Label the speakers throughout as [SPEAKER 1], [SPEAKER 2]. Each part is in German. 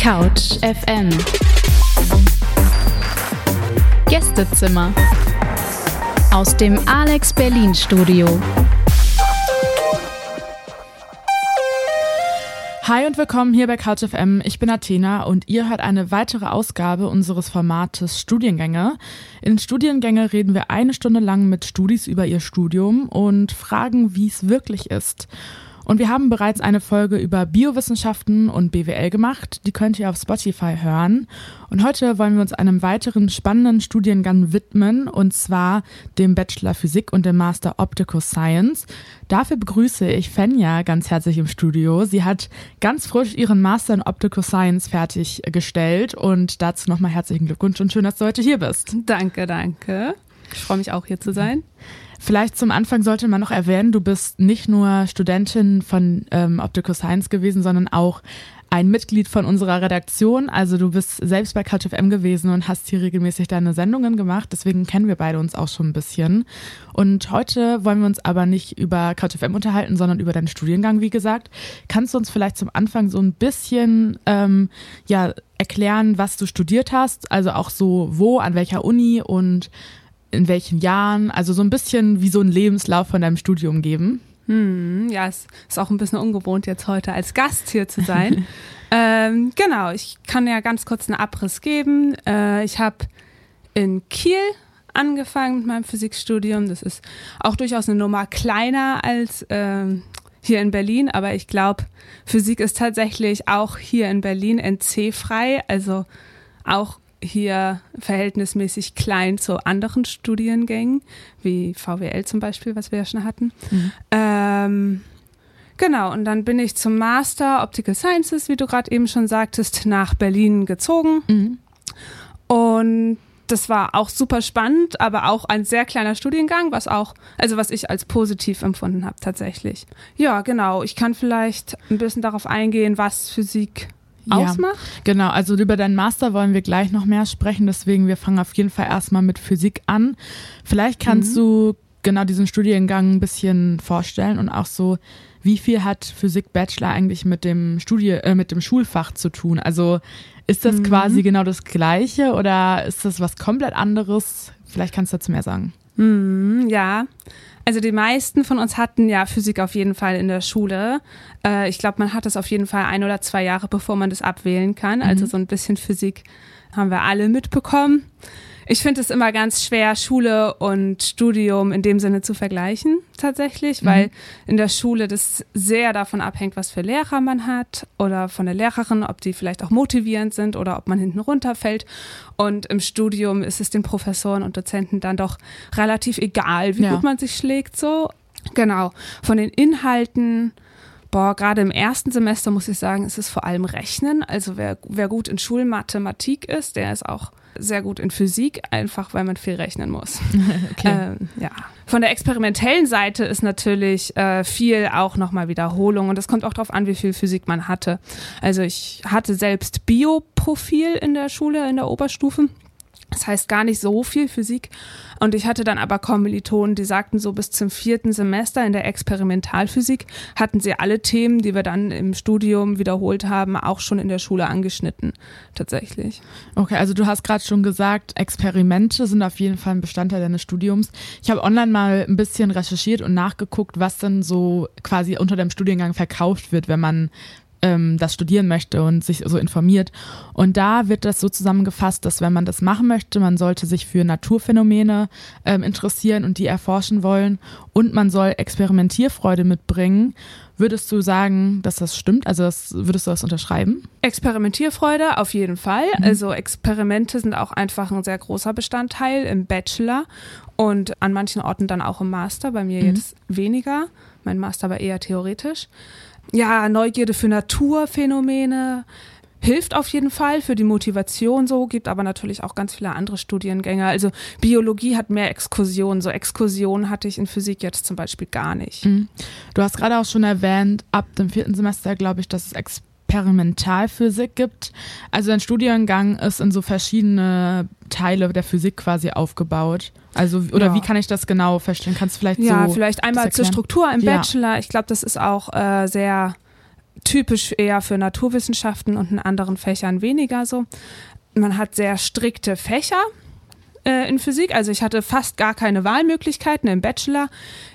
[SPEAKER 1] Couch FM Gästezimmer aus dem Alex Berlin Studio.
[SPEAKER 2] Hi und willkommen hier bei Couch FM. Ich bin Athena und ihr hört eine weitere Ausgabe unseres Formates Studiengänge. In Studiengänge reden wir eine Stunde lang mit Studis über ihr Studium und fragen, wie es wirklich ist. Und wir haben bereits eine Folge über Biowissenschaften und BWL gemacht. Die könnt ihr auf Spotify hören. Und heute wollen wir uns einem weiteren spannenden Studiengang widmen, und zwar dem Bachelor Physik und dem Master Optical Science. Dafür begrüße ich Fenja ganz herzlich im Studio. Sie hat ganz frisch ihren Master in Optical Science fertiggestellt und dazu nochmal herzlichen Glückwunsch und schön, dass du heute hier bist.
[SPEAKER 3] Danke, danke. Ich freue mich auch hier zu sein.
[SPEAKER 2] Vielleicht zum Anfang sollte man noch erwähnen, du bist nicht nur Studentin von ähm, Optical Science gewesen, sondern auch ein Mitglied von unserer Redaktion. Also du bist selbst bei CouchFM gewesen und hast hier regelmäßig deine Sendungen gemacht. Deswegen kennen wir beide uns auch schon ein bisschen. Und heute wollen wir uns aber nicht über CouchFM unterhalten, sondern über deinen Studiengang, wie gesagt. Kannst du uns vielleicht zum Anfang so ein bisschen ähm, ja, erklären, was du studiert hast? Also auch so wo, an welcher Uni und in welchen Jahren, also so ein bisschen wie so ein Lebenslauf von deinem Studium geben.
[SPEAKER 3] Hm, ja, es ist auch ein bisschen ungewohnt, jetzt heute als Gast hier zu sein. ähm, genau, ich kann ja ganz kurz einen Abriss geben. Äh, ich habe in Kiel angefangen mit meinem Physikstudium. Das ist auch durchaus eine Nummer kleiner als ähm, hier in Berlin, aber ich glaube, Physik ist tatsächlich auch hier in Berlin NC-frei, also auch hier verhältnismäßig klein zu anderen Studiengängen, wie VWL zum Beispiel, was wir ja schon hatten. Mhm. Ähm, genau, und dann bin ich zum Master Optical Sciences, wie du gerade eben schon sagtest, nach Berlin gezogen. Mhm. Und das war auch super spannend, aber auch ein sehr kleiner Studiengang, was auch, also was ich als positiv empfunden habe tatsächlich. Ja, genau. Ich kann vielleicht ein bisschen darauf eingehen, was Physik ausmacht? Ja,
[SPEAKER 2] genau, also über deinen Master wollen wir gleich noch mehr sprechen, deswegen wir fangen auf jeden Fall erstmal mit Physik an. Vielleicht kannst mhm. du genau diesen Studiengang ein bisschen vorstellen und auch so, wie viel hat Physik Bachelor eigentlich mit dem Studie, äh, mit dem Schulfach zu tun? Also ist das mhm. quasi genau das Gleiche oder ist das was komplett anderes? Vielleicht kannst du dazu mehr sagen.
[SPEAKER 3] Mhm, ja, also die meisten von uns hatten ja Physik auf jeden Fall in der Schule. Äh, ich glaube, man hat das auf jeden Fall ein oder zwei Jahre, bevor man das abwählen kann. Also mhm. so ein bisschen Physik haben wir alle mitbekommen. Ich finde es immer ganz schwer, Schule und Studium in dem Sinne zu vergleichen, tatsächlich, weil mhm. in der Schule das sehr davon abhängt, was für Lehrer man hat oder von der Lehrerin, ob die vielleicht auch motivierend sind oder ob man hinten runterfällt. Und im Studium ist es den Professoren und Dozenten dann doch relativ egal, wie ja. gut man sich schlägt, so. Genau. Von den Inhalten, Boah, gerade im ersten Semester muss ich sagen, ist es vor allem Rechnen. Also wer, wer gut in Schulmathematik ist, der ist auch sehr gut in Physik, einfach weil man viel rechnen muss. okay. Ähm, ja. Von der experimentellen Seite ist natürlich äh, viel auch nochmal Wiederholung und es kommt auch darauf an, wie viel Physik man hatte. Also ich hatte selbst Bioprofil in der Schule, in der Oberstufe. Das heißt gar nicht so viel Physik. Und ich hatte dann aber Kommilitonen, die sagten so bis zum vierten Semester in der Experimentalphysik hatten sie alle Themen, die wir dann im Studium wiederholt haben, auch schon in der Schule angeschnitten. Tatsächlich.
[SPEAKER 2] Okay, also du hast gerade schon gesagt, Experimente sind auf jeden Fall ein Bestandteil deines Studiums. Ich habe online mal ein bisschen recherchiert und nachgeguckt, was dann so quasi unter dem Studiengang verkauft wird, wenn man ähm, das studieren möchte und sich so informiert. Und da wird das so zusammengefasst, dass wenn man das machen möchte, man sollte sich für Naturphänomene ähm, interessieren und die erforschen wollen und man soll Experimentierfreude mitbringen. Würdest du sagen, dass das stimmt? Also das, würdest du das unterschreiben?
[SPEAKER 3] Experimentierfreude auf jeden Fall. Mhm. Also Experimente sind auch einfach ein sehr großer Bestandteil im Bachelor und an manchen Orten dann auch im Master. Bei mir mhm. jetzt weniger. Mein Master war eher theoretisch ja, Neugierde für Naturphänomene hilft auf jeden Fall für die Motivation so, gibt aber natürlich auch ganz viele andere Studiengänge. Also Biologie hat mehr Exkursionen. So Exkursionen hatte ich in Physik jetzt zum Beispiel gar nicht. Mhm.
[SPEAKER 2] Du hast gerade auch schon erwähnt, ab dem vierten Semester glaube ich, dass es Experimentalphysik gibt. Also ein Studiengang ist in so verschiedene Teile der Physik quasi aufgebaut. Also, oder ja. wie kann ich das genau verstehen? Kannst du vielleicht
[SPEAKER 3] ja,
[SPEAKER 2] so.
[SPEAKER 3] Ja, vielleicht einmal zur Struktur im Bachelor. Ja. Ich glaube, das ist auch äh, sehr typisch eher für Naturwissenschaften und in anderen Fächern weniger so. Man hat sehr strikte Fächer äh, in Physik. Also ich hatte fast gar keine Wahlmöglichkeiten im Bachelor.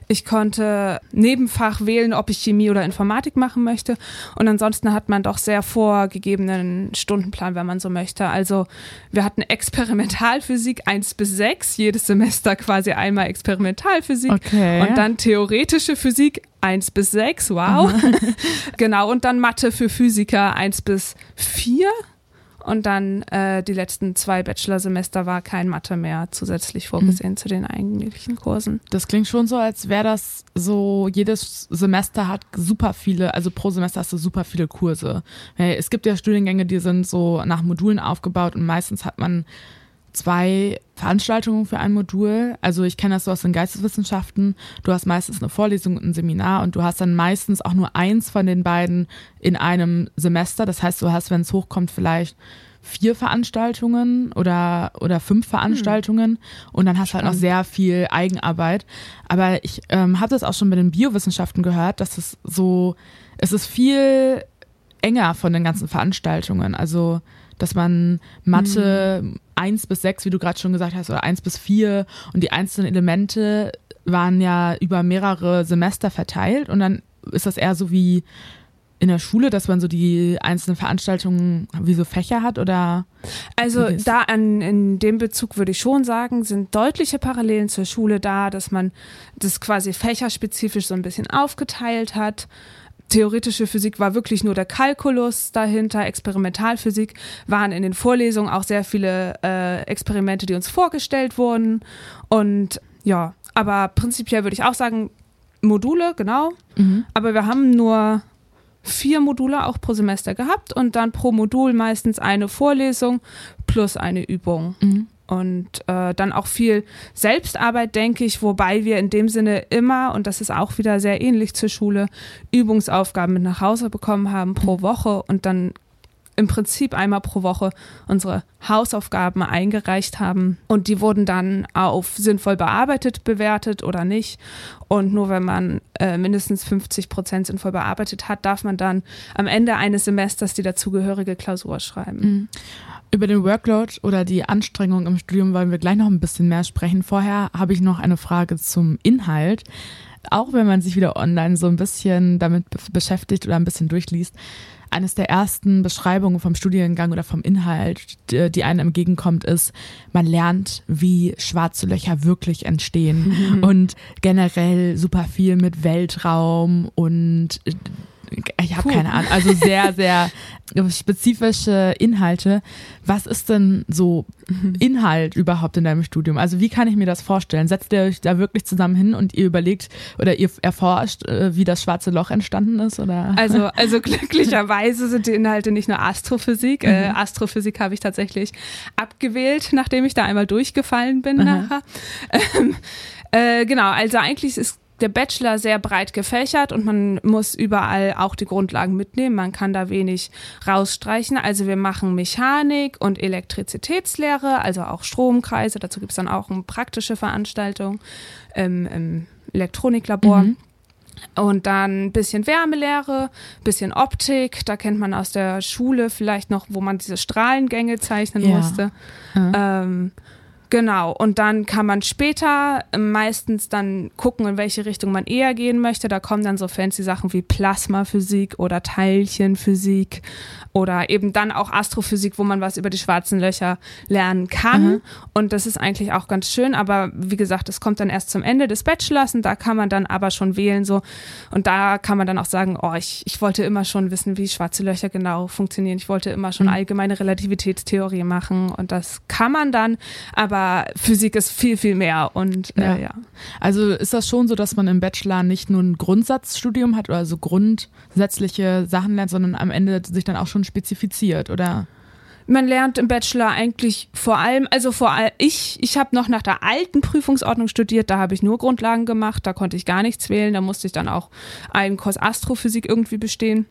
[SPEAKER 3] Ich konnte Nebenfach wählen, ob ich Chemie oder Informatik machen möchte. Und ansonsten hat man doch sehr vorgegebenen Stundenplan, wenn man so möchte. Also wir hatten Experimentalphysik 1 bis 6, jedes Semester quasi einmal Experimentalphysik
[SPEAKER 2] Okay.
[SPEAKER 3] und dann theoretische Physik 1 bis 6, wow. genau, und dann Mathe für Physiker 1 bis 4. Und dann äh, die letzten zwei Bachelorsemester war kein Mathe mehr zusätzlich vorgesehen zu den eigentlichen Kursen.
[SPEAKER 2] Das klingt schon so, als wäre das so, jedes Semester hat super viele, also pro Semester hast du super viele Kurse. Weil Es gibt ja Studiengänge, die sind so nach Modulen aufgebaut und meistens hat man zwei Veranstaltungen für ein Modul. Also ich kenne das so aus den Geisteswissenschaften. Du hast meistens eine Vorlesung und ein Seminar und du hast dann meistens auch nur eins von den beiden in einem Semester. Das heißt, du hast, wenn es hochkommt, vielleicht vier Veranstaltungen oder, oder fünf Veranstaltungen und dann hast du halt noch sehr viel Eigenarbeit. Aber ich ähm, habe das auch schon bei den Biowissenschaften gehört, dass es so, es ist viel enger von den ganzen Veranstaltungen. Also, dass man Mathe eins bis sechs, wie du gerade schon gesagt hast, oder eins bis vier und die einzelnen Elemente waren ja über mehrere Semester verteilt und dann ist das eher so wie in der Schule, dass man so die einzelnen Veranstaltungen wie so Fächer hat oder
[SPEAKER 3] Also da an, in dem Bezug würde ich schon sagen, sind deutliche Parallelen zur Schule da, dass man das quasi fächerspezifisch so ein bisschen aufgeteilt hat. Theoretische Physik war wirklich nur der Kalkulus dahinter, Experimentalphysik waren in den Vorlesungen auch sehr viele äh, Experimente, die uns vorgestellt wurden. Und ja, aber prinzipiell würde ich auch sagen, Module, genau. Aber wir haben nur vier Module auch pro Semester gehabt und dann pro Modul meistens eine Vorlesung plus eine Übung. Und äh, dann auch viel Selbstarbeit, denke ich, wobei wir in dem Sinne immer, und das ist auch wieder sehr ähnlich zur Schule, Übungsaufgaben mit nach Hause bekommen haben pro Woche und dann im Prinzip einmal pro Woche unsere Hausaufgaben eingereicht haben und die wurden dann auf sinnvoll bearbeitet bewertet oder nicht. Und nur wenn man äh, mindestens 50 Prozent sinnvoll bearbeitet hat, darf man dann am Ende eines Semesters die dazugehörige Klausur schreiben.
[SPEAKER 2] Über den Workload oder die Anstrengung im Studium wollen wir gleich noch ein bisschen mehr sprechen. Vorher habe ich noch eine Frage zum Inhalt. Auch wenn man sich wieder online so ein bisschen damit be- beschäftigt oder ein bisschen durchliest, eines der ersten Beschreibungen vom Studiengang oder vom Inhalt, die, einem entgegenkommt, ist, man lernt, wie schwarze Löcher wirklich entstehen und generell super viel mit Weltraum und ich habe keine Ahnung, also sehr, sehr spezifische Inhalte. Was ist denn so Inhalt überhaupt in deinem Studium? Also wie kann ich mir das vorstellen? Setzt ihr euch da wirklich zusammen hin und ihr überlegt oder ihr erforscht, äh, wie das schwarze Loch entstanden ist? Oder?
[SPEAKER 3] Also, also glücklicherweise sind die Inhalte nicht nur Astrophysik. Äh, Astrophysik habe ich tatsächlich abgewählt, nachdem ich da einmal durchgefallen bin
[SPEAKER 2] Aha.
[SPEAKER 3] nachher. Ähm, äh, genau, also eigentlich ist der Bachelor sehr breit gefächert und man muss überall auch die Grundlagen mitnehmen. Man kann da wenig rausstreichen. Also wir machen Mechanik und Elektrizitätslehre, also auch Stromkreise. Dazu gibt es dann auch eine praktische Veranstaltung im, im Elektroniklabor.
[SPEAKER 2] Mhm.
[SPEAKER 3] Und dann ein bisschen Wärmelehre, bisschen Optik. Da kennt man aus der Schule vielleicht noch, wo man diese Strahlengänge zeichnen
[SPEAKER 2] Ja.
[SPEAKER 3] musste. Ähm, genau. Und dann kann man später meistens dann gucken, in welche Richtung man eher gehen möchte. Da kommen dann so fancy Sachen wie Plasmaphysik oder Teilchenphysik oder eben dann auch Astrophysik, wo man was über die schwarzen Löcher lernen kann.
[SPEAKER 2] Mhm.
[SPEAKER 3] Und das ist eigentlich auch ganz schön. Aber wie gesagt, es kommt dann erst zum Ende des Bachelors und da kann man dann aber schon wählen so. Und da kann man dann auch sagen, oh, ich, ich wollte immer schon wissen, wie schwarze Löcher genau funktionieren. Ich wollte immer schon
[SPEAKER 2] Mhm.
[SPEAKER 3] allgemeine Relativitätstheorie machen und das kann man dann. Aber Physik ist viel, viel mehr und
[SPEAKER 2] Ja.
[SPEAKER 3] äh, ja.
[SPEAKER 2] Also ist das schon so, dass man im Bachelor nicht nur ein Grundsatzstudium hat oder so grundsätzliche Sachen lernt, sondern am Ende sich dann auch schon spezifiziert, oder?
[SPEAKER 3] Man lernt im Bachelor eigentlich vor allem, also vor allem, ich, ich habe noch nach der alten Prüfungsordnung studiert, da habe ich nur Grundlagen gemacht, da konnte ich gar nichts wählen, da musste ich dann auch einen Kurs Astrophysik irgendwie bestehen.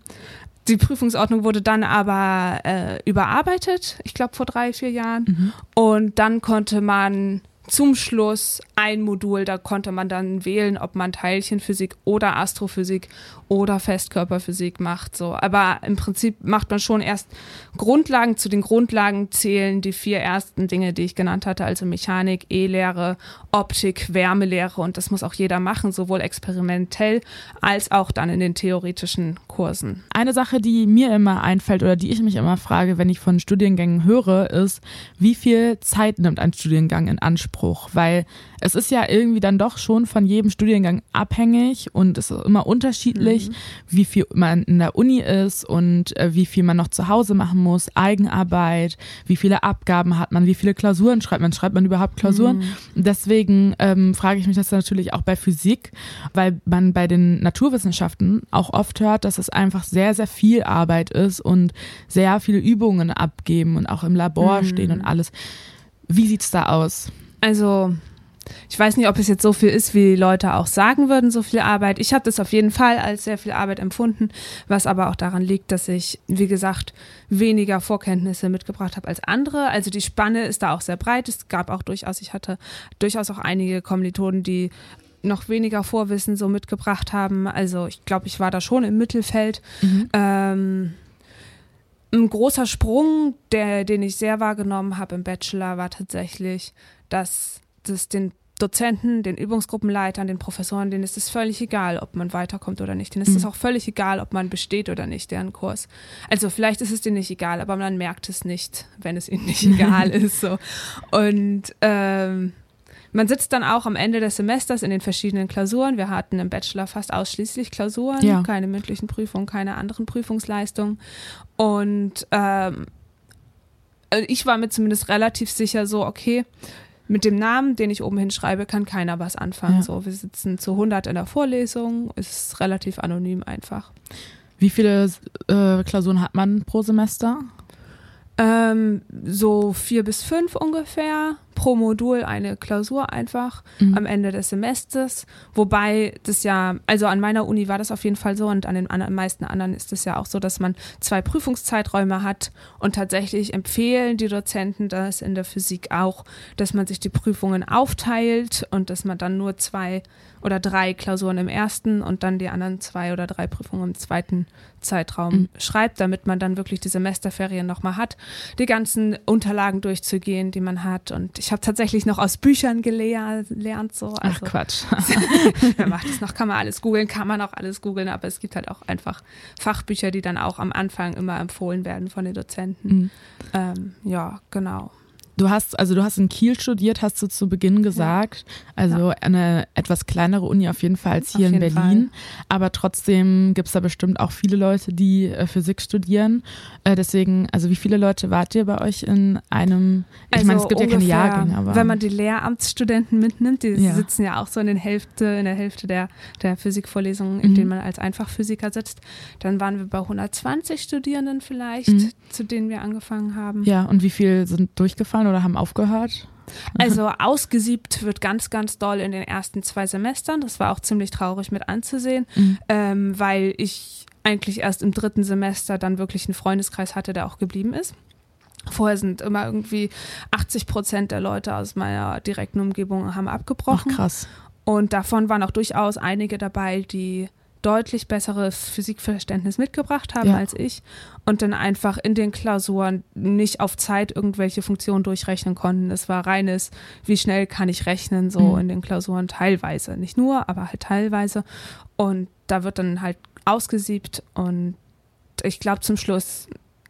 [SPEAKER 3] Die Prüfungsordnung wurde dann aber äh, überarbeitet, ich glaube vor drei, vier Jahren. Und dann konnte man zum Schluss ein Modul, da konnte man dann wählen, ob man Teilchenphysik oder Astrophysik oder Festkörperphysik macht. So, aber im Prinzip macht man schon erst Grundlagen. Zu den Grundlagen zählen die vier ersten Dinge, die ich genannt hatte, also Mechanik, E-Lehre, Optik, Wärmelehre und das muss auch jeder machen, sowohl experimentell als auch dann in den theoretischen Kursen.
[SPEAKER 2] Eine Sache, die mir immer einfällt oder die ich mich immer frage, wenn ich von Studiengängen höre, ist, wie viel Zeit nimmt ein Studiengang in Anspruch? Weil es ist ja irgendwie dann doch schon von jedem Studiengang abhängig und es ist immer unterschiedlich. Wie viel man in der Uni ist und äh, wie viel man noch zu Hause machen muss, Eigenarbeit, wie viele Abgaben hat man, wie viele Klausuren schreibt man, schreibt man überhaupt Klausuren. Mhm. Deswegen ähm, frage ich mich das natürlich auch bei Physik, weil man bei den Naturwissenschaften auch oft hört, dass es einfach sehr, sehr viel Arbeit ist und sehr viele Übungen abgeben und auch im Labor mhm. stehen und alles. Wie sieht's da aus?
[SPEAKER 3] Also ich weiß nicht, ob es jetzt so viel ist, wie Leute auch sagen würden, so viel Arbeit. Ich habe das auf jeden Fall als sehr viel Arbeit empfunden, was aber auch daran liegt, dass ich, wie gesagt, weniger Vorkenntnisse mitgebracht habe als andere. Also die Spanne ist da auch sehr breit. Es gab auch durchaus, ich hatte durchaus auch einige Kommilitonen, die noch weniger Vorwissen so mitgebracht haben. Also ich glaube, ich war da schon im Mittelfeld. Mhm. Ähm, ein großer Sprung, der, den ich sehr wahrgenommen habe im Bachelor, war tatsächlich, dass das den Dozenten, den Übungsgruppenleitern, den Professoren, denen ist es völlig egal, ob man weiterkommt oder nicht. Denen ist es mhm. auch völlig egal, ob man besteht oder nicht, deren Kurs. Also vielleicht ist es denen nicht egal, aber man merkt es nicht, wenn es ihnen nicht egal ist. So. Und ähm, man sitzt dann auch am Ende des Semesters in den verschiedenen Klausuren. Wir hatten im Bachelor fast ausschließlich Klausuren, ja. keine mündlichen Prüfungen, keine anderen Prüfungsleistungen. Und ähm, also ich war mir zumindest relativ sicher so, okay, mit dem Namen, den ich oben hinschreibe, kann keiner was anfangen. Ja. So, wir sitzen zu 100 in der Vorlesung, ist relativ anonym einfach.
[SPEAKER 2] Wie viele äh, Klausuren hat man pro Semester?
[SPEAKER 3] Ähm, so vier bis fünf ungefähr pro Modul eine Klausur einfach mhm. am Ende des Semesters. Wobei das ja, also an meiner Uni war das auf jeden Fall so und an den an, meisten anderen ist es ja auch so, dass man zwei Prüfungszeiträume hat und tatsächlich empfehlen die Dozenten das in der Physik auch, dass man sich die Prüfungen aufteilt und dass man dann nur zwei oder drei Klausuren im ersten und dann die anderen zwei oder drei Prüfungen im zweiten Zeitraum mhm. schreibt, damit man dann wirklich die Semesterferien nochmal hat, die ganzen Unterlagen durchzugehen, die man hat. Und ich habe tatsächlich noch aus Büchern gelernt. So.
[SPEAKER 2] Also, Ach Quatsch.
[SPEAKER 3] wer macht das noch? Kann man alles googeln, kann man auch alles googeln, aber es gibt halt auch einfach Fachbücher, die dann auch am Anfang immer empfohlen werden von den Dozenten. Mhm. Ähm, ja, genau.
[SPEAKER 2] Du hast, also du hast in Kiel studiert, hast du zu Beginn gesagt. Also ja. eine etwas kleinere Uni auf jeden Fall als hier in Berlin. Fall. Aber trotzdem gibt es da bestimmt auch viele Leute, die äh, Physik studieren. Äh, deswegen, also wie viele Leute wart ihr bei euch in einem, ich also meine, es gibt ungefähr, ja keine Jahrgänge, aber.
[SPEAKER 3] Wenn man die Lehramtsstudenten mitnimmt, die ja. sitzen ja auch so in den Hälfte, in der Hälfte der, der Physikvorlesungen, in mhm. denen man als Einfachphysiker sitzt, dann waren wir bei 120 Studierenden vielleicht, mhm. zu denen wir angefangen haben.
[SPEAKER 2] Ja, und wie viele sind durchgefallen? Oder haben aufgehört?
[SPEAKER 3] Also ausgesiebt wird ganz, ganz doll in den ersten zwei Semestern. Das war auch ziemlich traurig mit anzusehen, mhm. ähm, weil ich eigentlich erst im dritten Semester dann wirklich einen Freundeskreis hatte, der auch geblieben ist. Vorher sind immer irgendwie 80 Prozent der Leute aus meiner direkten Umgebung haben abgebrochen.
[SPEAKER 2] Ach, krass.
[SPEAKER 3] Und davon waren auch durchaus einige dabei, die deutlich besseres Physikverständnis mitgebracht haben ja. als ich und dann einfach in den Klausuren nicht auf Zeit irgendwelche Funktionen durchrechnen konnten. Es war reines, wie schnell kann ich rechnen, so mhm. in den Klausuren teilweise. Nicht nur, aber halt teilweise. Und da wird dann halt ausgesiebt und ich glaube zum Schluss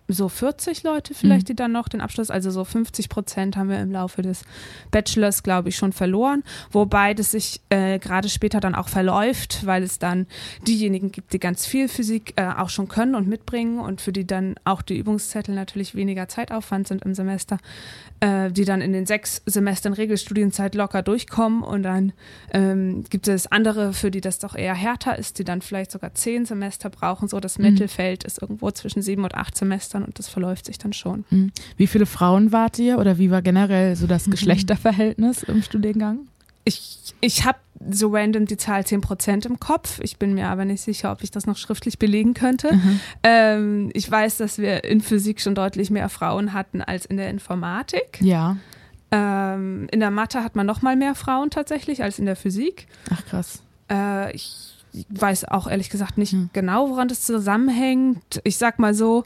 [SPEAKER 3] so 40 Leute vielleicht, mhm. die dann noch den Abschluss, also so 50 Prozent haben wir im Laufe des Bachelors, glaube ich, schon verloren. Wobei das sich äh, gerade später dann auch verläuft, weil es dann diejenigen gibt, die ganz viel Physik äh, auch schon können und mitbringen und für die dann auch die Übungszettel natürlich weniger Zeitaufwand sind im Semester, äh, die dann in den sechs Semestern Regelstudienzeit locker durchkommen und dann ähm, gibt es andere, für die das doch eher härter ist, die dann vielleicht sogar zehn Semester brauchen. So das mhm. Mittelfeld ist irgendwo zwischen sieben und acht Semestern und das verläuft sich dann schon. Mhm.
[SPEAKER 2] Wie viele Frauen wart ihr oder wie war generell so das mhm. Geschlechterverhältnis im Studiengang?
[SPEAKER 3] Ich, ich habe so random die Zahl 10% im Kopf. Ich bin mir aber nicht sicher, ob ich das noch schriftlich belegen könnte. Mhm. Ähm, ich weiß, dass wir in Physik schon deutlich mehr Frauen hatten als in der Informatik.
[SPEAKER 2] Ja.
[SPEAKER 3] Ähm, in der Mathe hat man noch mal mehr Frauen tatsächlich als in der Physik.
[SPEAKER 2] Ach krass.
[SPEAKER 3] Äh, ich weiß auch ehrlich gesagt nicht hm. genau, woran das zusammenhängt. Ich sag mal so,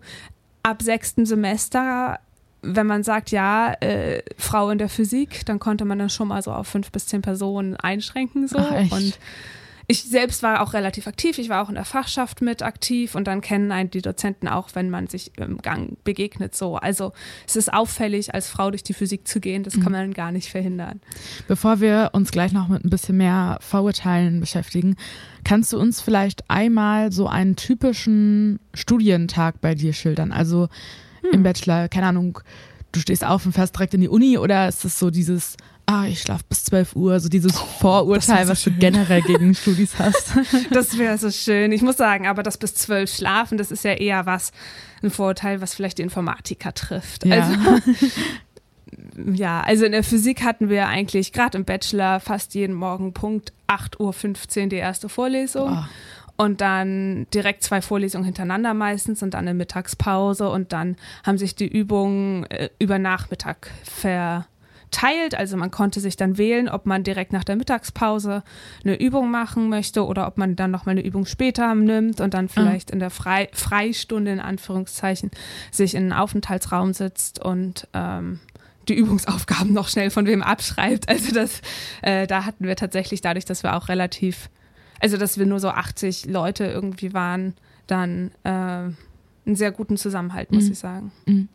[SPEAKER 3] ab sechstem Semester, wenn man sagt, ja, äh, Frau in der Physik, dann konnte man dann schon mal so auf fünf bis zehn Personen einschränken so.
[SPEAKER 2] Ach,
[SPEAKER 3] und ich selbst war auch relativ aktiv. Ich war auch in der Fachschaft mit aktiv und dann kennen einen die Dozenten auch, wenn man sich im Gang begegnet. So, also es ist auffällig, als Frau durch die Physik zu gehen. Das mhm. kann man gar nicht verhindern.
[SPEAKER 2] Bevor wir uns gleich noch mit ein bisschen mehr Vorurteilen beschäftigen, kannst du uns vielleicht einmal so einen typischen Studientag bei dir schildern? Also hm. im Bachelor, keine Ahnung, du stehst auf und fährst direkt in die Uni oder ist es so dieses ah, ich schlafe bis 12 Uhr, so dieses oh, Vorurteil, so was schön. du generell gegen Studis hast.
[SPEAKER 3] Das wäre so schön. Ich muss sagen, aber das bis 12 schlafen, das ist ja eher was, ein Vorurteil, was vielleicht die Informatiker trifft.
[SPEAKER 2] Ja.
[SPEAKER 3] Also, ja, also in der Physik hatten wir eigentlich gerade im Bachelor fast jeden Morgen Punkt 8.15 Uhr die erste Vorlesung. Oh. Und dann direkt zwei Vorlesungen hintereinander meistens und dann eine Mittagspause und dann haben sich die Übungen äh, über Nachmittag ver teilt. Also man konnte sich dann wählen, ob man direkt nach der Mittagspause eine Übung machen möchte oder ob man dann nochmal eine Übung später nimmt und dann vielleicht mhm. in der Frei Freistunde in Anführungszeichen sich in einen Aufenthaltsraum sitzt und ähm, die Übungsaufgaben noch schnell von wem abschreibt. Also das, äh, da hatten wir tatsächlich dadurch, dass wir auch relativ, also dass wir nur so 80 Leute irgendwie waren, dann äh, einen sehr guten Zusammenhalt, muss mhm. ich sagen. Mhm.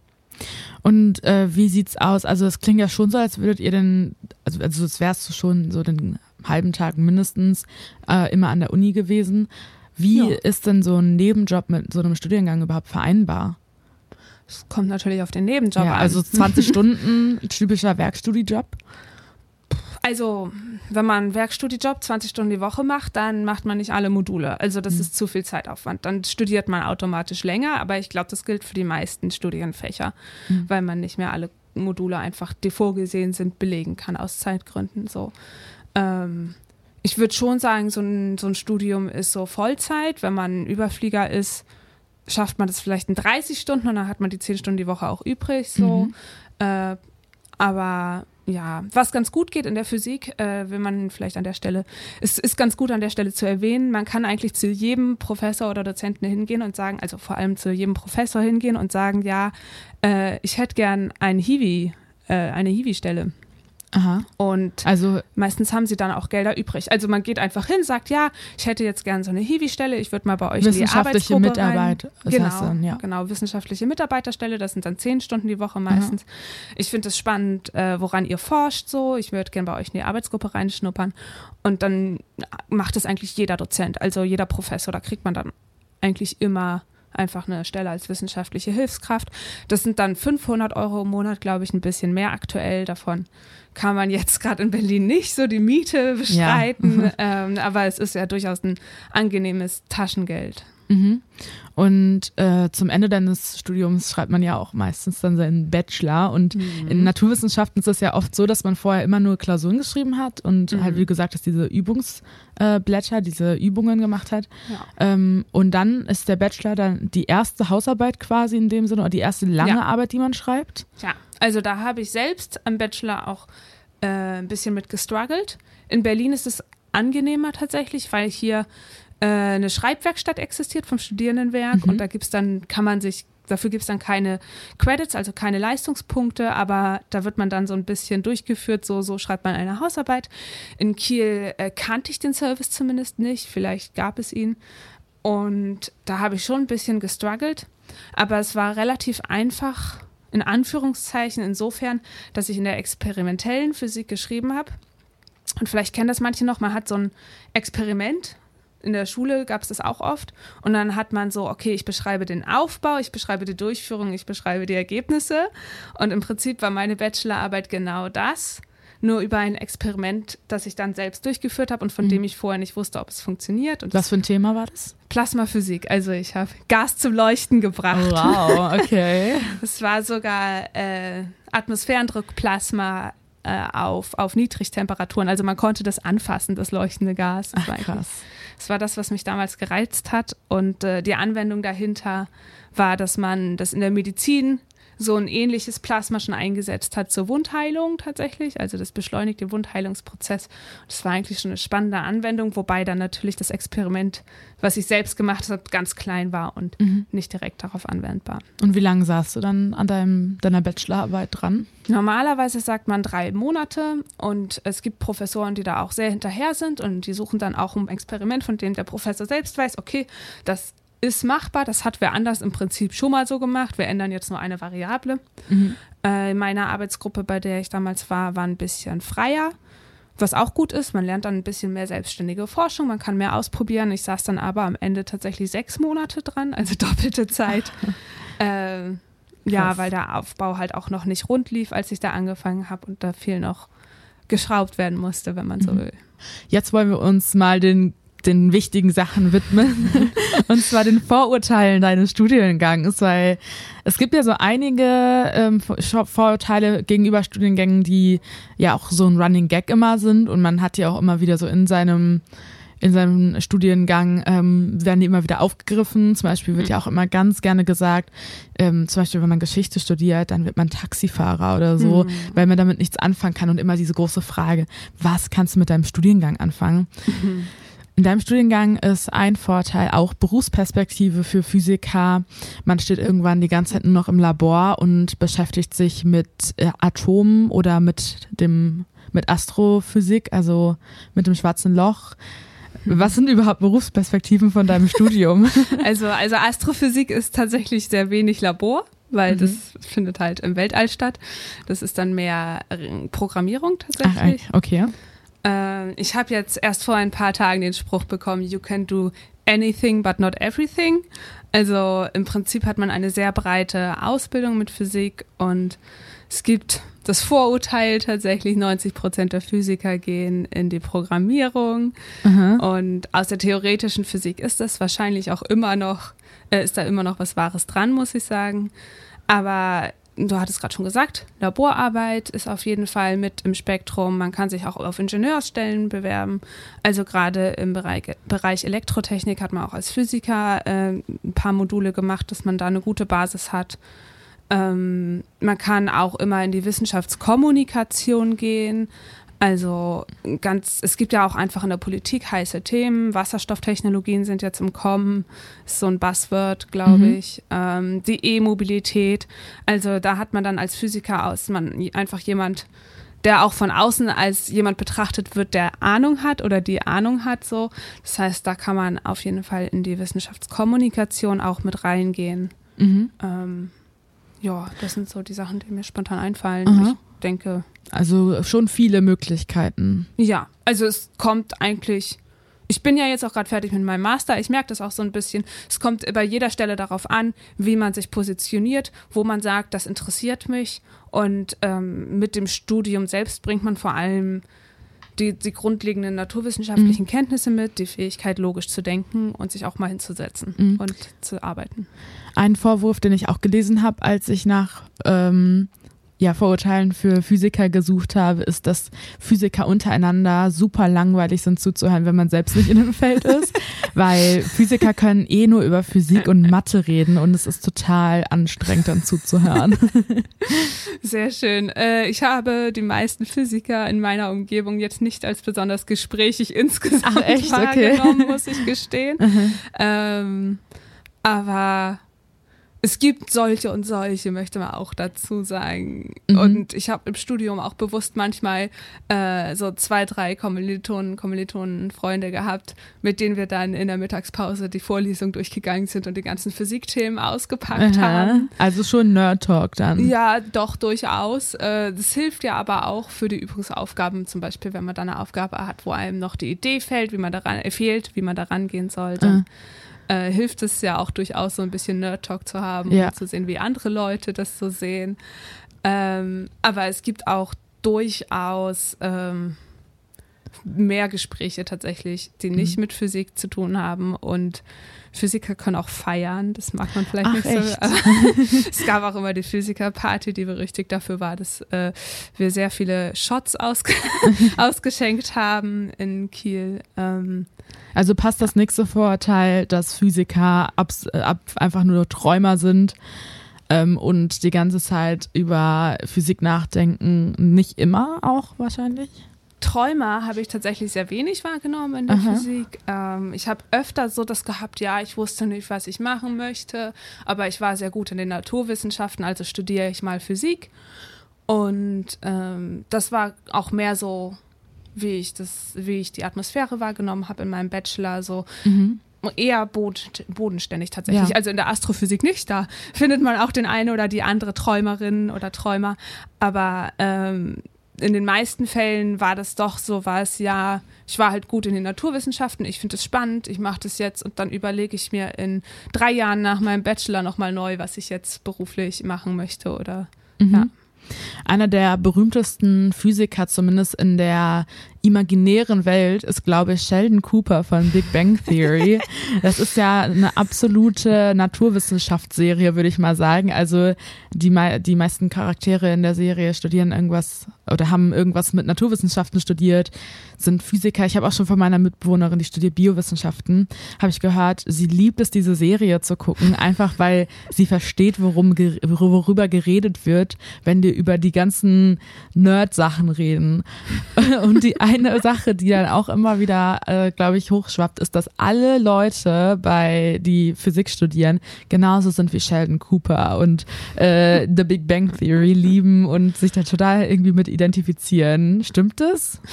[SPEAKER 2] Und äh, wie sieht's aus? Also es klingt ja schon so, als würdet ihr denn, also, also es wärst du schon so den halben Tag mindestens äh, immer an der Uni gewesen. Wie ja. ist denn so ein Nebenjob mit so einem Studiengang überhaupt vereinbar?
[SPEAKER 3] Es kommt natürlich auf den Nebenjob
[SPEAKER 2] ja,
[SPEAKER 3] an.
[SPEAKER 2] Also 20 Stunden typischer Werkstudiejob.
[SPEAKER 3] Also, wenn man einen Werkstudijob 20 Stunden die Woche macht, dann macht man nicht alle Module. Also, das mhm. ist zu viel Zeitaufwand. Dann studiert man automatisch länger, aber ich glaube, das gilt für die meisten Studienfächer, mhm. weil man nicht mehr alle Module einfach, die vorgesehen sind, belegen kann aus Zeitgründen. So. Ähm, ich würde schon sagen, so ein, so ein Studium ist so Vollzeit. Wenn man Überflieger ist, schafft man das vielleicht in 30 Stunden und dann hat man die 10 Stunden die Woche auch übrig. So. Mhm. Äh, aber ja, was ganz gut geht in der Physik, äh, will man vielleicht an der Stelle, es ist ganz gut an der Stelle zu erwähnen, man kann eigentlich zu jedem Professor oder Dozenten hingehen und sagen, also vor allem zu jedem Professor hingehen und sagen, ja, äh, ich hätte gern ein Hiwi, äh, eine Hiwi-Stelle.
[SPEAKER 2] Aha.
[SPEAKER 3] Und also meistens haben sie dann auch Gelder übrig. Also man geht einfach hin, sagt, ja, ich hätte jetzt gern so eine Hiwi-Stelle, ich würde mal bei euch in die Arbeitsgruppe
[SPEAKER 2] Mitarbeit, rein.
[SPEAKER 3] Das genau, heißt dann, ja. genau, wissenschaftliche Mitarbeiterstelle, das sind dann zehn Stunden die Woche meistens. Aha. Ich finde es spannend, äh, woran ihr forscht so. Ich würde gern bei euch in die Arbeitsgruppe reinschnuppern. Und dann macht es eigentlich jeder Dozent, also jeder Professor, da kriegt man dann eigentlich immer einfach eine Stelle als wissenschaftliche Hilfskraft. Das sind dann 500 Euro im Monat, glaube ich, ein bisschen mehr aktuell davon kann man jetzt gerade in Berlin nicht so die Miete bestreiten, ja. ähm, aber es ist ja durchaus ein angenehmes Taschengeld.
[SPEAKER 2] Mhm. Und äh, zum Ende deines Studiums schreibt man ja auch meistens dann seinen Bachelor. Und mhm. in Naturwissenschaften ist es ja oft so, dass man vorher immer nur Klausuren geschrieben hat und mhm. halt, wie gesagt hast, diese Übungsblätter, äh, diese Übungen gemacht hat. Ja. Ähm, und dann ist der Bachelor dann die erste Hausarbeit quasi in dem Sinne oder die erste lange ja. Arbeit, die man schreibt.
[SPEAKER 3] Ja, also da habe ich selbst am Bachelor auch äh, ein bisschen mit gestruggelt. In Berlin ist es angenehmer tatsächlich, weil hier eine Schreibwerkstatt existiert vom Studierendenwerk mhm. und da gibt's dann, kann man sich, dafür gibt es dann keine Credits, also keine Leistungspunkte, aber da wird man dann so ein bisschen durchgeführt, so, so schreibt man eine Hausarbeit. In Kiel äh, kannte ich den Service zumindest nicht, vielleicht gab es ihn. Und da habe ich schon ein bisschen gestruggelt, aber es war relativ einfach, in Anführungszeichen, insofern, dass ich in der experimentellen Physik geschrieben habe. Und vielleicht kennen das manche noch, man hat so ein Experiment in der Schule gab es das auch oft. Und dann hat man so, okay, ich beschreibe den Aufbau, ich beschreibe die Durchführung, ich beschreibe die Ergebnisse. Und im Prinzip war meine Bachelorarbeit genau das, nur über ein Experiment, das ich dann selbst durchgeführt habe und von mhm. dem ich vorher nicht wusste, ob es funktioniert. Und
[SPEAKER 2] Was für ein Thema war das?
[SPEAKER 3] Plasmaphysik. Also ich habe Gas zum Leuchten gebracht.
[SPEAKER 2] Wow, okay.
[SPEAKER 3] Es war sogar äh, Atmosphärendruckplasma äh, auf, auf Niedrigtemperaturen. Also man konnte das anfassen, das leuchtende Gas. Das
[SPEAKER 2] Ach, krass.
[SPEAKER 3] Das war das, was mich damals gereizt hat. Und äh, die Anwendung dahinter war, dass man das in der Medizin so ein ähnliches Plasma schon eingesetzt hat zur Wundheilung tatsächlich. Also das beschleunigt den Wundheilungsprozess. Das war eigentlich schon eine spannende Anwendung, wobei dann natürlich das Experiment, was ich selbst gemacht habe, ganz klein war und mhm. nicht direkt darauf anwendbar.
[SPEAKER 2] Und wie lange saßt du dann an deinem, deiner Bachelorarbeit dran?
[SPEAKER 3] Normalerweise sagt man drei Monate und es gibt Professoren, die da auch sehr hinterher sind und die suchen dann auch ein Experiment, von dem der Professor selbst weiß, okay, das ist machbar, das hat wer anders im Prinzip schon mal so gemacht, wir ändern jetzt nur eine Variable. Mhm. Äh, in meiner Arbeitsgruppe, bei der ich damals war, war ein bisschen freier, was auch gut ist, man lernt dann ein bisschen mehr selbstständige Forschung, man kann mehr ausprobieren. Ich saß dann aber am Ende tatsächlich sechs Monate dran, also doppelte Zeit. äh, ja, weil der Aufbau halt auch noch nicht rund lief, als ich da angefangen habe und da viel noch geschraubt werden musste, wenn man so mhm. will.
[SPEAKER 2] Jetzt wollen wir uns mal den den wichtigen Sachen widmen. und zwar den Vorurteilen deines Studiengangs, weil es gibt ja so einige ähm, Vorurteile gegenüber Studiengängen, die ja auch so ein Running Gag immer sind und man hat ja auch immer wieder so in seinem in seinem Studiengang ähm, werden die immer wieder aufgegriffen. Zum Beispiel wird ja auch immer ganz gerne gesagt, ähm, zum Beispiel wenn man Geschichte studiert, dann wird man Taxifahrer oder so, mhm. weil man damit nichts anfangen kann und immer diese große Frage, was kannst du mit deinem Studiengang anfangen? Mhm. In deinem Studiengang ist ein Vorteil auch Berufsperspektive für Physiker. Man steht irgendwann die ganze Zeit nur noch im Labor und beschäftigt sich mit äh, Atomen oder mit dem mit Astrophysik, also mit dem schwarzen Loch. Was sind überhaupt Berufsperspektiven von deinem Studium?
[SPEAKER 3] Also, also Astrophysik ist tatsächlich sehr wenig Labor, weil mhm. das findet halt im Weltall statt. Das ist dann mehr Programmierung tatsächlich.
[SPEAKER 2] Ach, okay.
[SPEAKER 3] Äh, ich habe jetzt erst vor ein paar Tagen den Spruch bekommen, you can do anything but not everything. Also im Prinzip hat man eine sehr breite Ausbildung mit Physik und es gibt das Vorurteil tatsächlich, 90 Prozent der Physiker gehen in die Programmierung. Mhm. Und aus der theoretischen Physik ist das wahrscheinlich auch immer noch, äh, ist da immer noch was Wahres dran, muss ich sagen. Aber du hattest gerade schon gesagt, Laborarbeit ist auf jeden Fall mit im Spektrum. Man kann sich auch auf Ingenieursstellen bewerben. Also gerade im Bereich, Bereich Elektrotechnik hat man auch als Physiker äh, ein paar Module gemacht, dass man da eine gute Basis hat. Ähm, man kann auch immer in die Wissenschaftskommunikation gehen. Also ganz, es gibt ja auch einfach in der Politik heiße Themen. Wasserstofftechnologien sind jetzt im Kommen, ist so ein Buzzword, glaube mhm. ich. Ähm, die E-Mobilität. Also da hat man dann als Physiker aus, man einfach jemand, der auch von außen als jemand betrachtet wird, der Ahnung hat oder die Ahnung hat so. Das heißt, da kann man auf jeden Fall in die Wissenschaftskommunikation auch mit reingehen. Mhm. Ähm, ja, das sind so die Sachen, die mir spontan einfallen. Mhm. Ich denke.
[SPEAKER 2] Also schon viele Möglichkeiten.
[SPEAKER 3] Ja, also es kommt eigentlich. Ich bin ja jetzt auch gerade fertig mit meinem Master. Ich merke das auch so ein bisschen. Es kommt bei jeder Stelle darauf an, wie man sich positioniert, wo man sagt, das interessiert mich. Und ähm, mit dem Studium selbst bringt man vor allem die, die grundlegenden naturwissenschaftlichen mhm. Kenntnisse mit, die Fähigkeit, logisch zu denken und sich auch mal hinzusetzen mhm. und zu arbeiten.
[SPEAKER 2] Ein Vorwurf, den ich auch gelesen habe, als ich nach ähm, ja, Vorurteilen für Physiker gesucht habe, ist, dass Physiker untereinander super langweilig sind zuzuhören, wenn man selbst nicht in dem Feld ist, weil Physiker können eh nur über Physik und Mathe reden und es ist total anstrengend dann zuzuhören.
[SPEAKER 3] Sehr schön. Äh, ich habe die meisten Physiker in meiner Umgebung jetzt nicht als besonders gesprächig insgesamt Ach, echt? wahrgenommen, okay. muss ich gestehen. Mhm. Ähm, aber es gibt solche und solche, möchte man auch dazu sagen. Mhm. Und ich habe im Studium auch bewusst manchmal äh, so zwei, drei Kommilitonen, Kommilitonen, Freunde gehabt, mit denen wir dann in der Mittagspause die Vorlesung durchgegangen sind und die ganzen Physikthemen ausgepackt Aha. haben.
[SPEAKER 2] Also schon Nerd Talk dann.
[SPEAKER 3] Ja, doch, durchaus. Äh, das hilft ja aber auch für die Übungsaufgaben, zum Beispiel, wenn man da eine Aufgabe hat, wo einem noch die Idee fällt, wie man daran, äh, fehlt, wie man da rangehen sollte. Mhm äh, hilft es ja auch durchaus so ein bisschen Nerd-Talk zu haben ja. und zu sehen, wie andere Leute das so sehen. Ähm, aber es gibt auch durchaus ähm, mehr Gespräche tatsächlich, die nicht mhm. mit Physik zu tun haben und Physiker können auch feiern, das mag man vielleicht Ach, nicht echt? so. es gab auch immer die Physikerparty, die berüchtigt dafür war, dass äh, wir sehr viele Shots ausge ausgeschenkt haben in Kiel. Ähm,
[SPEAKER 2] also passt das nächste Vorurteil, dass Physiker ab, ab, einfach nur Träumer sind ähm, und die ganze Zeit über Physik nachdenken. Nicht immer auch wahrscheinlich?
[SPEAKER 3] Träumer habe ich tatsächlich sehr wenig wahrgenommen in der Aha. Physik. Ähm, ich habe öfter so das gehabt, ja, ich wusste nicht, was ich machen möchte, aber ich war sehr gut in den Naturwissenschaften, also studiere ich mal Physik. Und ähm, das war auch mehr so, wie ich das, wie ich die Atmosphäre wahrgenommen habe in meinem Bachelor, so mhm. eher bodenständig tatsächlich. Ja. Also in der Astrophysik nicht. Da findet man auch den einen oder die andere Träumerin oder Träumer. Aber ähm, in den meisten Fällen war das doch so was, ja, ich war halt gut in den Naturwissenschaften, ich finde es spannend, ich mache das jetzt und dann überlege ich mir in drei Jahren nach meinem Bachelor nochmal neu, was ich jetzt beruflich machen möchte oder mhm. ja.
[SPEAKER 2] Einer der berühmtesten Physiker, zumindest in der imaginären Welt, ist, glaube ich, Sheldon Cooper von Big Bang Theory. Das ist ja eine absolute Naturwissenschaftsserie, würde ich mal sagen. Also die, die meisten Charaktere in der Serie studieren irgendwas oder haben irgendwas mit Naturwissenschaften studiert, sind Physiker. Ich habe auch schon von meiner Mitbewohnerin, die studiert Biowissenschaften, habe ich gehört, sie liebt es, diese Serie zu gucken, einfach weil sie versteht, worum, worüber geredet wird, wenn die über die ganzen Nerd-Sachen reden. Und die eine Sache, die dann auch immer wieder, äh, glaube ich, hochschwappt, ist, dass alle Leute bei die Physik studieren genauso sind wie Sheldon Cooper und äh, The Big Bang Theory lieben und sich da total irgendwie mit identifizieren. Stimmt das?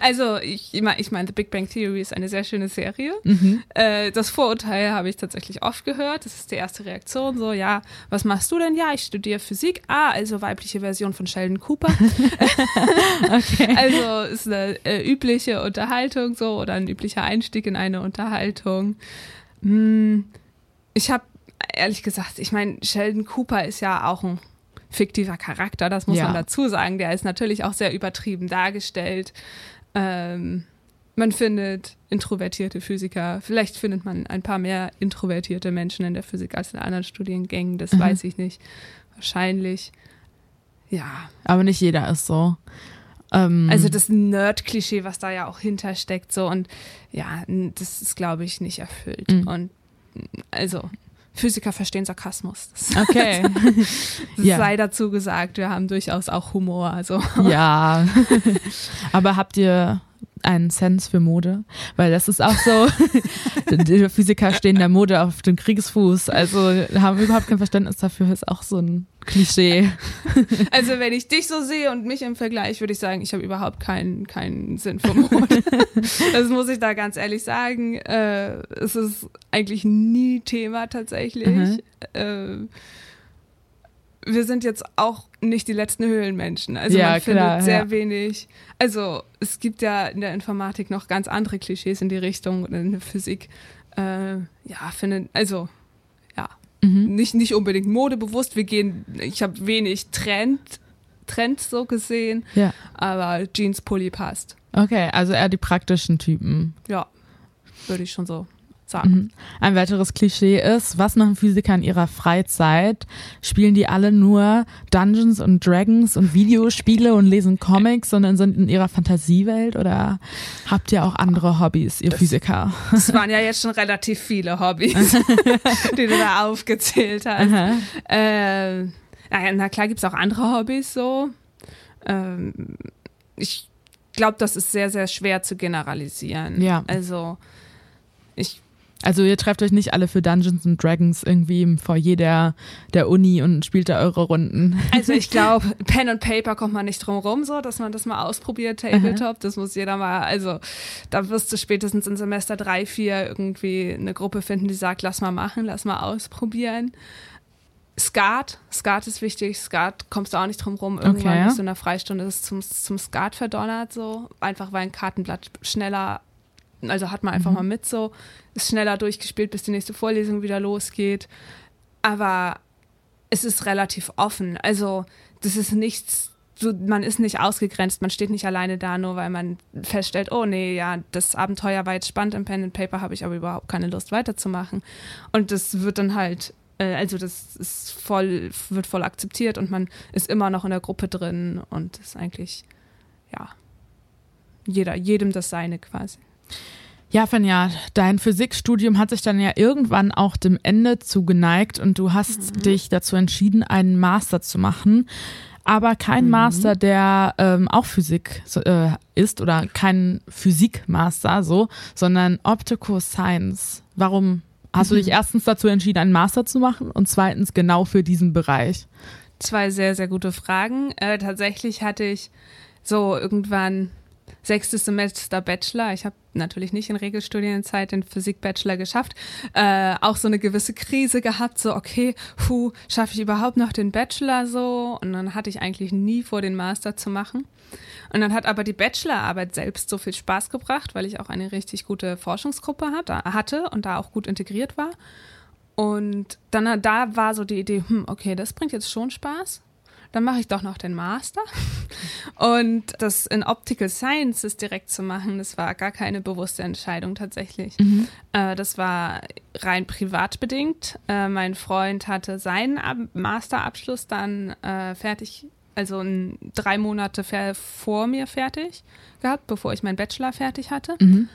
[SPEAKER 3] Also ich, ich meine, The Big Bang Theory ist eine sehr schöne Serie. Mhm. Äh, das Vorurteil habe ich tatsächlich oft gehört. Das ist die erste Reaktion. So, ja, was machst du denn? Ja, ich studiere Physik. Ah, also weibliche Version von Sheldon Cooper. okay. Also ist eine äh, übliche Unterhaltung so oder ein üblicher Einstieg in eine Unterhaltung. Hm, ich habe ehrlich gesagt, ich meine, Sheldon Cooper ist ja auch ein fiktiver Charakter, das muss ja. man dazu sagen. Der ist natürlich auch sehr übertrieben dargestellt. Ähm, man findet introvertierte Physiker. Vielleicht findet man ein paar mehr introvertierte Menschen in der Physik als in anderen Studiengängen. Das mhm. weiß ich nicht. Wahrscheinlich. Ja.
[SPEAKER 2] Aber nicht jeder ist so.
[SPEAKER 3] Ähm also das Nerd-Klischee, was da ja auch hintersteckt, so und ja, das ist, glaube ich, nicht erfüllt. Mhm. Und also Physiker verstehen Sarkasmus. Das
[SPEAKER 2] okay.
[SPEAKER 3] ja. sei dazu gesagt, wir haben durchaus auch Humor. Also.
[SPEAKER 2] Ja. Aber habt ihr einen Sense für Mode, weil das ist auch so, die Physiker stehen der Mode auf dem Kriegsfuß, also haben überhaupt kein Verständnis dafür, ist auch so ein Klischee.
[SPEAKER 3] Also wenn ich dich so sehe und mich im Vergleich, würde ich sagen, ich habe überhaupt keinen, keinen Sinn für Mode. Das muss ich da ganz ehrlich sagen. Äh, es ist eigentlich nie Thema tatsächlich. Mhm. Äh, wir sind jetzt auch nicht die letzten Höhlenmenschen. Also ja, man findet klar, sehr ja. wenig. Also es gibt ja in der Informatik noch ganz andere Klischees in die Richtung und in der Physik. Äh, ja, findet, also ja, mhm. nicht, nicht unbedingt modebewusst. Wir gehen, ich habe wenig Trend, Trends so gesehen, ja. aber Jeans, Pulli passt.
[SPEAKER 2] Okay, also eher die praktischen Typen.
[SPEAKER 3] Ja, würde ich schon so sagen.
[SPEAKER 2] Mhm. Ein weiteres Klischee ist, was machen Physiker in ihrer Freizeit? Spielen die alle nur Dungeons und Dragons und Videospiele und lesen Comics, sondern sind in ihrer Fantasiewelt oder habt ihr auch andere Hobbys, ihr
[SPEAKER 3] das,
[SPEAKER 2] Physiker?
[SPEAKER 3] Das waren ja jetzt schon relativ viele Hobbys, die du da aufgezählt hast. Äh, na klar gibt es auch andere Hobbys so. Ähm, ich glaube, das ist sehr, sehr schwer zu generalisieren. Ja. Also ich
[SPEAKER 2] also ihr trefft euch nicht alle für Dungeons and Dragons irgendwie im Foyer der, der Uni und spielt da eure Runden.
[SPEAKER 3] Also ich glaube, Pen und Paper kommt man nicht drum rum, so, dass man das mal ausprobiert, Tabletop. Aha. Das muss jeder mal, also da wirst du spätestens in Semester drei, vier irgendwie eine Gruppe finden, die sagt, lass mal machen, lass mal ausprobieren. Skat, Skat ist wichtig, Skat kommst du auch nicht drum rum. Irgendwann okay, ja. bist du in der Freistunde ist zum, zum Skat verdonnert, so. Einfach weil ein Kartenblatt schneller also hat man einfach mhm. mal mit so, ist schneller durchgespielt, bis die nächste Vorlesung wieder losgeht. Aber es ist relativ offen. Also das ist nichts, so, man ist nicht ausgegrenzt, man steht nicht alleine da, nur weil man feststellt, oh nee, ja, das Abenteuer war jetzt spannend im Pen and Paper, habe ich aber überhaupt keine Lust weiterzumachen. Und das wird dann halt, äh, also das ist voll, wird voll akzeptiert und man ist immer noch in der Gruppe drin und ist eigentlich, ja, jeder, jedem das Seine quasi.
[SPEAKER 2] Ja, Fenja, dein Physikstudium hat sich dann ja irgendwann auch dem Ende zugeneigt und du hast mhm. dich dazu entschieden, einen Master zu machen. Aber kein mhm. Master, der ähm, auch Physik äh, ist oder kein Physikmaster so, sondern Optical Science. Warum hast mhm. du dich erstens dazu entschieden, einen Master zu machen und zweitens genau für diesen Bereich?
[SPEAKER 3] Zwei sehr, sehr gute Fragen. Äh, tatsächlich hatte ich so irgendwann sechstes Semester Bachelor. Ich habe natürlich nicht in Regelstudienzeit den Physik-Bachelor geschafft. Äh, auch so eine gewisse Krise gehabt, so okay, puh, schaffe ich überhaupt noch den Bachelor so? Und dann hatte ich eigentlich nie vor, den Master zu machen. Und dann hat aber die Bachelorarbeit selbst so viel Spaß gebracht, weil ich auch eine richtig gute Forschungsgruppe hatte und da auch gut integriert war. Und dann da war so die Idee, hm, okay, das bringt jetzt schon Spaß dann mache ich doch noch den Master. Und das in Optical Sciences direkt zu machen, das war gar keine bewusste Entscheidung tatsächlich. Mhm. Äh, das war rein privat bedingt. Äh, mein Freund hatte seinen Ab Masterabschluss dann äh, fertig, also drei Monate vor mir fertig gehabt, bevor ich meinen Bachelor fertig hatte. Mhm.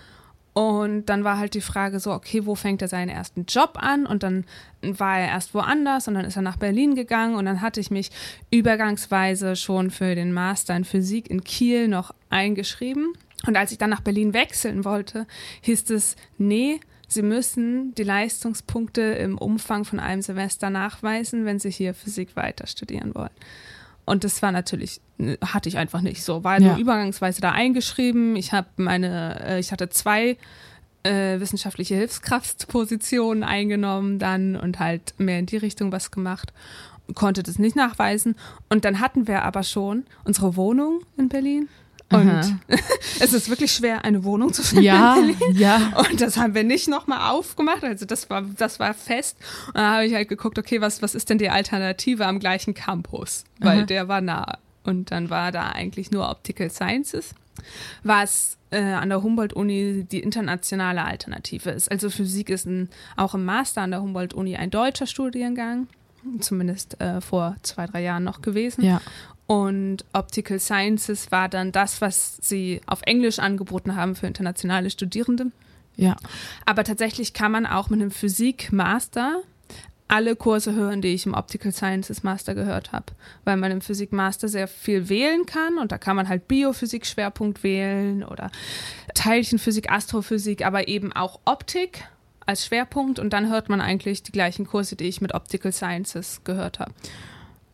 [SPEAKER 3] Und dann war halt die Frage so, okay, wo fängt er seinen ersten Job an? Und dann war er erst woanders und dann ist er nach Berlin gegangen und dann hatte ich mich übergangsweise schon für den Master in Physik in Kiel noch eingeschrieben. Und als ich dann nach Berlin wechseln wollte, hieß es, nee, Sie müssen die Leistungspunkte im Umfang von einem Semester nachweisen, wenn Sie hier Physik weiter studieren wollen. Und das war natürlich, hatte ich einfach nicht so. War ja. nur übergangsweise da eingeschrieben. Ich habe meine, äh, ich hatte zwei äh, wissenschaftliche Hilfskraftpositionen eingenommen dann und halt mehr in die Richtung was gemacht. Konnte das nicht nachweisen. Und dann hatten wir aber schon unsere Wohnung in Berlin. Und es ist wirklich schwer, eine Wohnung zu finden.
[SPEAKER 2] Ja, ja.
[SPEAKER 3] Und das haben wir nicht nochmal aufgemacht. Also das war, das war fest. Und dann habe ich halt geguckt, okay, was, was ist denn die Alternative am gleichen Campus? Weil Aha. der war nah. Und dann war da eigentlich nur Optical Sciences, was äh, an der Humboldt-Uni die internationale Alternative ist. Also Physik ist ein, auch im Master an der Humboldt-Uni ein deutscher Studiengang zumindest äh, vor zwei, drei Jahren noch gewesen.
[SPEAKER 2] Ja.
[SPEAKER 3] Und Optical Sciences war dann das, was sie auf Englisch angeboten haben für internationale Studierende.
[SPEAKER 2] Ja.
[SPEAKER 3] Aber tatsächlich kann man auch mit einem Physik-Master alle Kurse hören, die ich im Optical Sciences Master gehört habe, weil man im Physik Master sehr viel wählen kann und da kann man halt Biophysik Schwerpunkt wählen oder Teilchenphysik, Astrophysik, aber eben auch Optik als Schwerpunkt und dann hört man eigentlich die gleichen Kurse, die ich mit Optical Sciences gehört habe.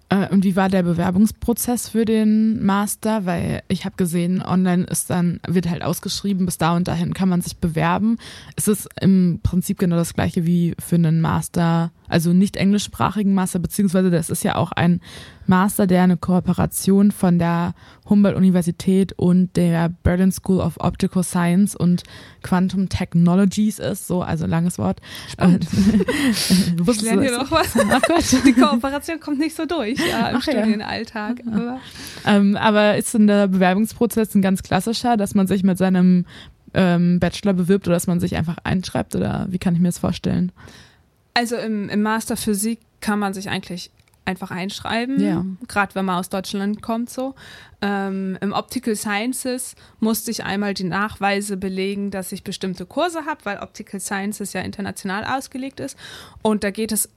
[SPEAKER 2] Äh, und wie war der Bewerbungsprozess für den Master? Weil ich habe gesehen, online ist dann, wird halt ausgeschrieben, bis da und dahin kann man sich bewerben. Ist es im Prinzip genau das gleiche wie für einen Master also nicht englischsprachigen Master, beziehungsweise das ist ja auch ein Master, der eine Kooperation von der Humboldt-Universität und der Berlin School of Optical Science und Quantum Technologies ist, so, also langes Wort.
[SPEAKER 3] Spannend. ich lerne hier noch was. Ach Gott. Die Kooperation kommt nicht so durch ja, im Ach, Studienalltag.
[SPEAKER 2] Ja. Aber. Ähm, aber ist denn der Bewerbungsprozess ein ganz klassischer, dass man sich mit seinem ähm, Bachelor bewirbt oder dass man sich einfach einschreibt oder wie kann ich mir das vorstellen?
[SPEAKER 3] Also im, im Master Physik kann man sich eigentlich einfach einschreiben,
[SPEAKER 2] ja.
[SPEAKER 3] gerade wenn man aus Deutschland kommt so. Ähm, Im Optical Sciences musste ich einmal die Nachweise belegen, dass ich bestimmte Kurse habe, weil Optical Sciences ja international ausgelegt ist. Und da geht es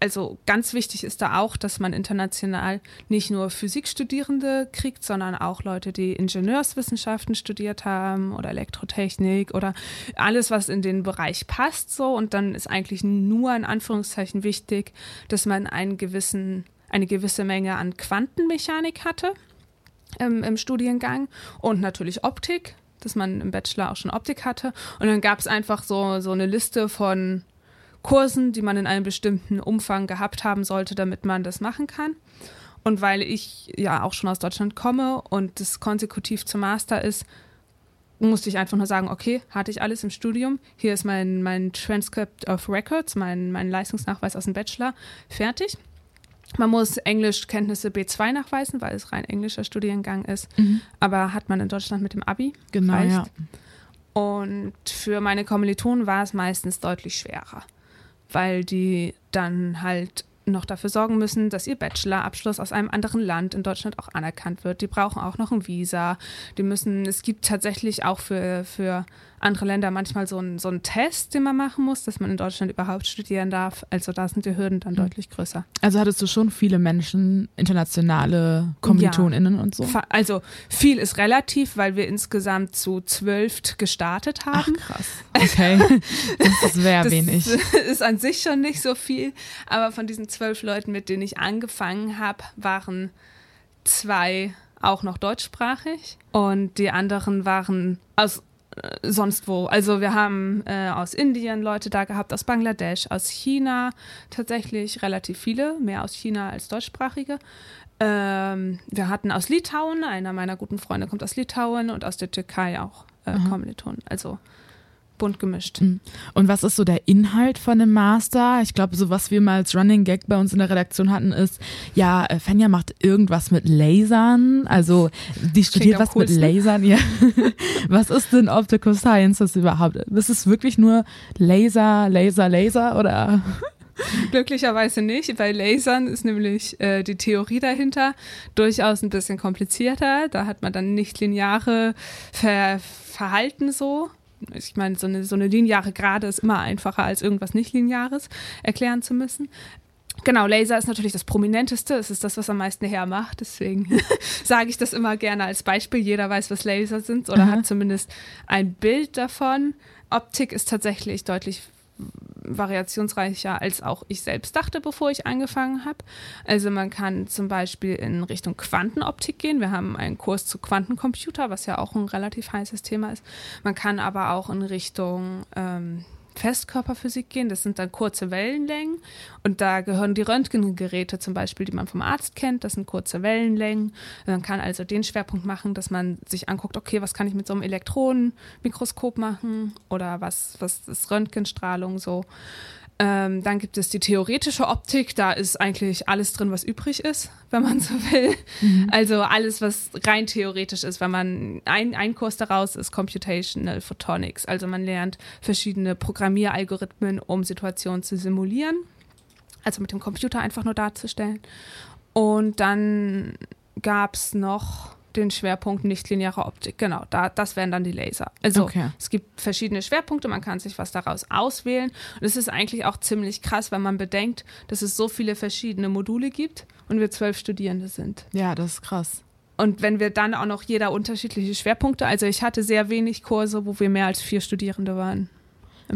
[SPEAKER 3] also ganz wichtig ist da auch, dass man international nicht nur Physikstudierende kriegt, sondern auch Leute, die Ingenieurswissenschaften studiert haben oder Elektrotechnik oder alles, was in den Bereich passt so. Und dann ist eigentlich nur in Anführungszeichen wichtig, dass man einen gewissen, eine gewisse Menge an Quantenmechanik hatte im, im Studiengang und natürlich Optik, dass man im Bachelor auch schon Optik hatte. Und dann gab es einfach so, so eine Liste von Kursen, die man in einem bestimmten Umfang gehabt haben sollte, damit man das machen kann. Und weil ich ja auch schon aus Deutschland komme und das konsekutiv zum Master ist, musste ich einfach nur sagen, okay, hatte ich alles im Studium. Hier ist mein, mein Transcript of Records, mein, mein Leistungsnachweis aus dem Bachelor, fertig. Man muss Englischkenntnisse B2 nachweisen, weil es rein englischer Studiengang ist. Mhm. Aber hat man in Deutschland mit dem Abi.
[SPEAKER 2] Genau, reicht. ja.
[SPEAKER 3] Und für meine Kommilitonen war es meistens deutlich schwerer weil die dann halt noch dafür sorgen müssen, dass ihr Bachelorabschluss aus einem anderen Land in Deutschland auch anerkannt wird. Die brauchen auch noch ein Visa. Die müssen, es gibt tatsächlich auch für, für andere Länder manchmal so ein, so ein Test, den man machen muss, dass man in Deutschland überhaupt studieren darf. Also da sind die Hürden dann mhm. deutlich größer.
[SPEAKER 2] Also hattest du schon viele Menschen, internationale KommilitonInnen ja. und so?
[SPEAKER 3] Also viel ist relativ, weil wir insgesamt zu zwölf gestartet haben.
[SPEAKER 2] Ach, krass. Okay, das sehr wenig.
[SPEAKER 3] ist an sich schon nicht so viel, aber von diesen zwölf Leuten, mit denen ich angefangen habe, waren zwei auch noch deutschsprachig und die anderen waren aus sonst wo. Also wir haben äh, aus Indien Leute da gehabt, aus Bangladesch, aus China tatsächlich relativ viele, mehr aus China als deutschsprachige. Ähm, wir hatten aus Litauen, einer meiner guten Freunde kommt aus Litauen und aus der Türkei auch äh, mhm. Kommilitonen. Also bunt gemischt. Mhm.
[SPEAKER 2] Und was ist so der Inhalt von einem Master? Ich glaube, so was wir mal als Running Gag bei uns in der Redaktion hatten, ist, ja, äh, Fenja macht irgendwas mit Lasern. Also die studiert was mit Lasern. Ja. was ist denn Optical Sciences überhaupt? Ist es wirklich nur Laser, Laser, Laser oder?
[SPEAKER 3] Glücklicherweise nicht. Bei Lasern ist nämlich äh, die Theorie dahinter durchaus ein bisschen komplizierter. Da hat man dann nicht lineare Ver Verhalten so ich meine, so eine, so eine lineare Gerade ist immer einfacher als irgendwas nicht Lineares erklären zu müssen. Genau, Laser ist natürlich das Prominenteste. Es ist das, was am meisten hermacht. Deswegen sage ich das immer gerne als Beispiel. Jeder weiß, was Laser sind oder Aha. hat zumindest ein Bild davon. Optik ist tatsächlich deutlich variationsreicher, als auch ich selbst dachte, bevor ich angefangen habe. Also man kann zum Beispiel in Richtung Quantenoptik gehen. Wir haben einen Kurs zu Quantencomputer, was ja auch ein relativ heißes Thema ist. Man kann aber auch in Richtung ähm, Festkörperphysik gehen. Das sind dann kurze Wellenlängen. Und da gehören die Röntgengeräte zum Beispiel, die man vom Arzt kennt. Das sind kurze Wellenlängen. Man kann also den Schwerpunkt machen, dass man sich anguckt, okay, was kann ich mit so einem Elektronenmikroskop machen? Oder was, was ist Röntgenstrahlung so? Ähm, dann gibt es die theoretische Optik, da ist eigentlich alles drin, was übrig ist, wenn man so will. Mhm. Also alles, was rein theoretisch ist, wenn man ein, ein Kurs daraus ist Computational Photonics. Also man lernt verschiedene Programmieralgorithmen, um Situationen zu simulieren. Also mit dem Computer einfach nur darzustellen. Und dann gab es noch den Schwerpunkt nichtlineare Optik. Genau, da, das wären dann die Laser. Also okay. es gibt verschiedene Schwerpunkte, man kann sich was daraus auswählen. Und es ist eigentlich auch ziemlich krass, wenn man bedenkt, dass es so viele verschiedene Module gibt und wir zwölf Studierende sind.
[SPEAKER 2] Ja, das ist krass.
[SPEAKER 3] Und wenn wir dann auch noch jeder unterschiedliche Schwerpunkte, also ich hatte sehr wenig Kurse, wo wir mehr als vier Studierende waren.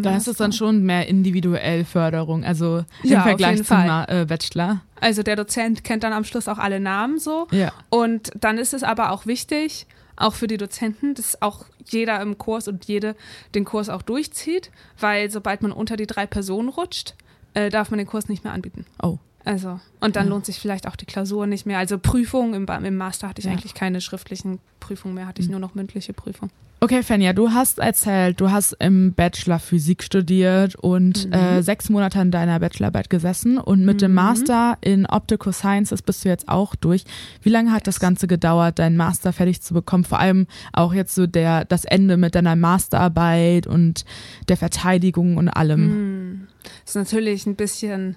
[SPEAKER 2] Da ist es dann schon mehr individuell Förderung, also im ja, Vergleich zum äh, Bachelor.
[SPEAKER 3] Also der Dozent kennt dann am Schluss auch alle Namen so. Ja. Und dann ist es aber auch wichtig, auch für die Dozenten, dass auch jeder im Kurs und jede den Kurs auch durchzieht, weil sobald man unter die drei Personen rutscht, äh, darf man den Kurs nicht mehr anbieten.
[SPEAKER 2] Oh.
[SPEAKER 3] Also, und dann ja. lohnt sich vielleicht auch die Klausur nicht mehr. Also Prüfungen, im, im Master hatte ich ja. eigentlich keine schriftlichen Prüfungen mehr, hatte ich mhm. nur noch mündliche Prüfungen.
[SPEAKER 2] Okay, Fenja, du hast erzählt, du hast im Bachelor Physik studiert und mhm. äh, sechs Monate an deiner Bachelorarbeit gesessen und mit mhm. dem Master in Optical Sciences bist du jetzt auch durch. Wie lange hat yes. das Ganze gedauert, deinen Master fertig zu bekommen? Vor allem auch jetzt so der, das Ende mit deiner Masterarbeit und der Verteidigung und allem.
[SPEAKER 3] Mhm. Das ist natürlich ein bisschen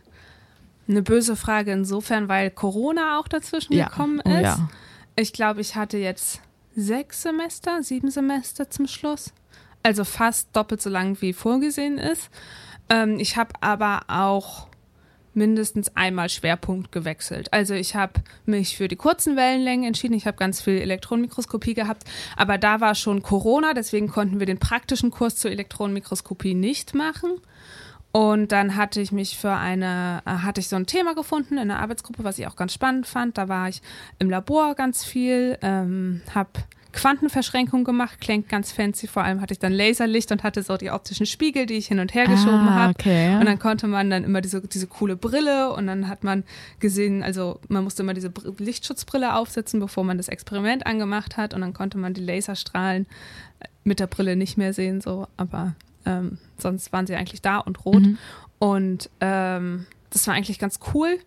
[SPEAKER 3] eine böse Frage insofern, weil Corona auch dazwischen ja. gekommen ist. Oh, ja. Ich glaube, ich hatte jetzt sechs Semester, sieben Semester zum Schluss. Also fast doppelt so lang wie vorgesehen ist. Ähm, ich habe aber auch mindestens einmal Schwerpunkt gewechselt. Also ich habe mich für die kurzen Wellenlängen entschieden. Ich habe ganz viel Elektronenmikroskopie gehabt, aber da war schon Corona, deswegen konnten wir den praktischen Kurs zur Elektronenmikroskopie nicht machen. Und dann hatte ich mich für eine, äh, hatte ich so ein Thema gefunden in einer Arbeitsgruppe, was ich auch ganz spannend fand. Da war ich im Labor ganz viel, ähm, habe Quantenverschränkung gemacht, klingt ganz fancy. Vor allem hatte ich dann Laserlicht und hatte so die optischen Spiegel, die ich hin und her geschoben ah, habe. Okay. Und dann konnte man dann immer diese, diese coole Brille und dann hat man gesehen, also man musste immer diese Lichtschutzbrille aufsetzen, bevor man das Experiment angemacht hat und dann konnte man die Laserstrahlen mit der Brille nicht mehr sehen, so, aber ähm, sonst waren sie eigentlich da und rot. Mhm. Und ähm, das war eigentlich ganz cool.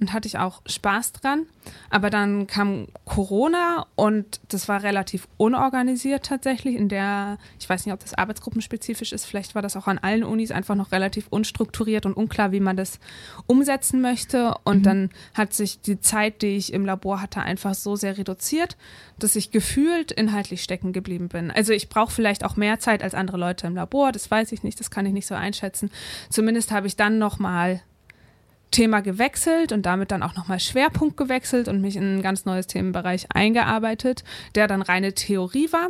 [SPEAKER 3] Und hatte ich auch Spaß dran. Aber dann kam Corona und das war relativ unorganisiert tatsächlich. In der, ich weiß nicht, ob das arbeitsgruppenspezifisch ist, vielleicht war das auch an allen Unis einfach noch relativ unstrukturiert und unklar, wie man das umsetzen möchte. Und mhm. dann hat sich die Zeit, die ich im Labor hatte, einfach so sehr reduziert, dass ich gefühlt inhaltlich stecken geblieben bin. Also ich brauche vielleicht auch mehr Zeit als andere Leute im Labor, das weiß ich nicht, das kann ich nicht so einschätzen. Zumindest habe ich dann nochmal Thema gewechselt und damit dann auch nochmal Schwerpunkt gewechselt und mich in ein ganz neues Themenbereich eingearbeitet, der dann reine Theorie war.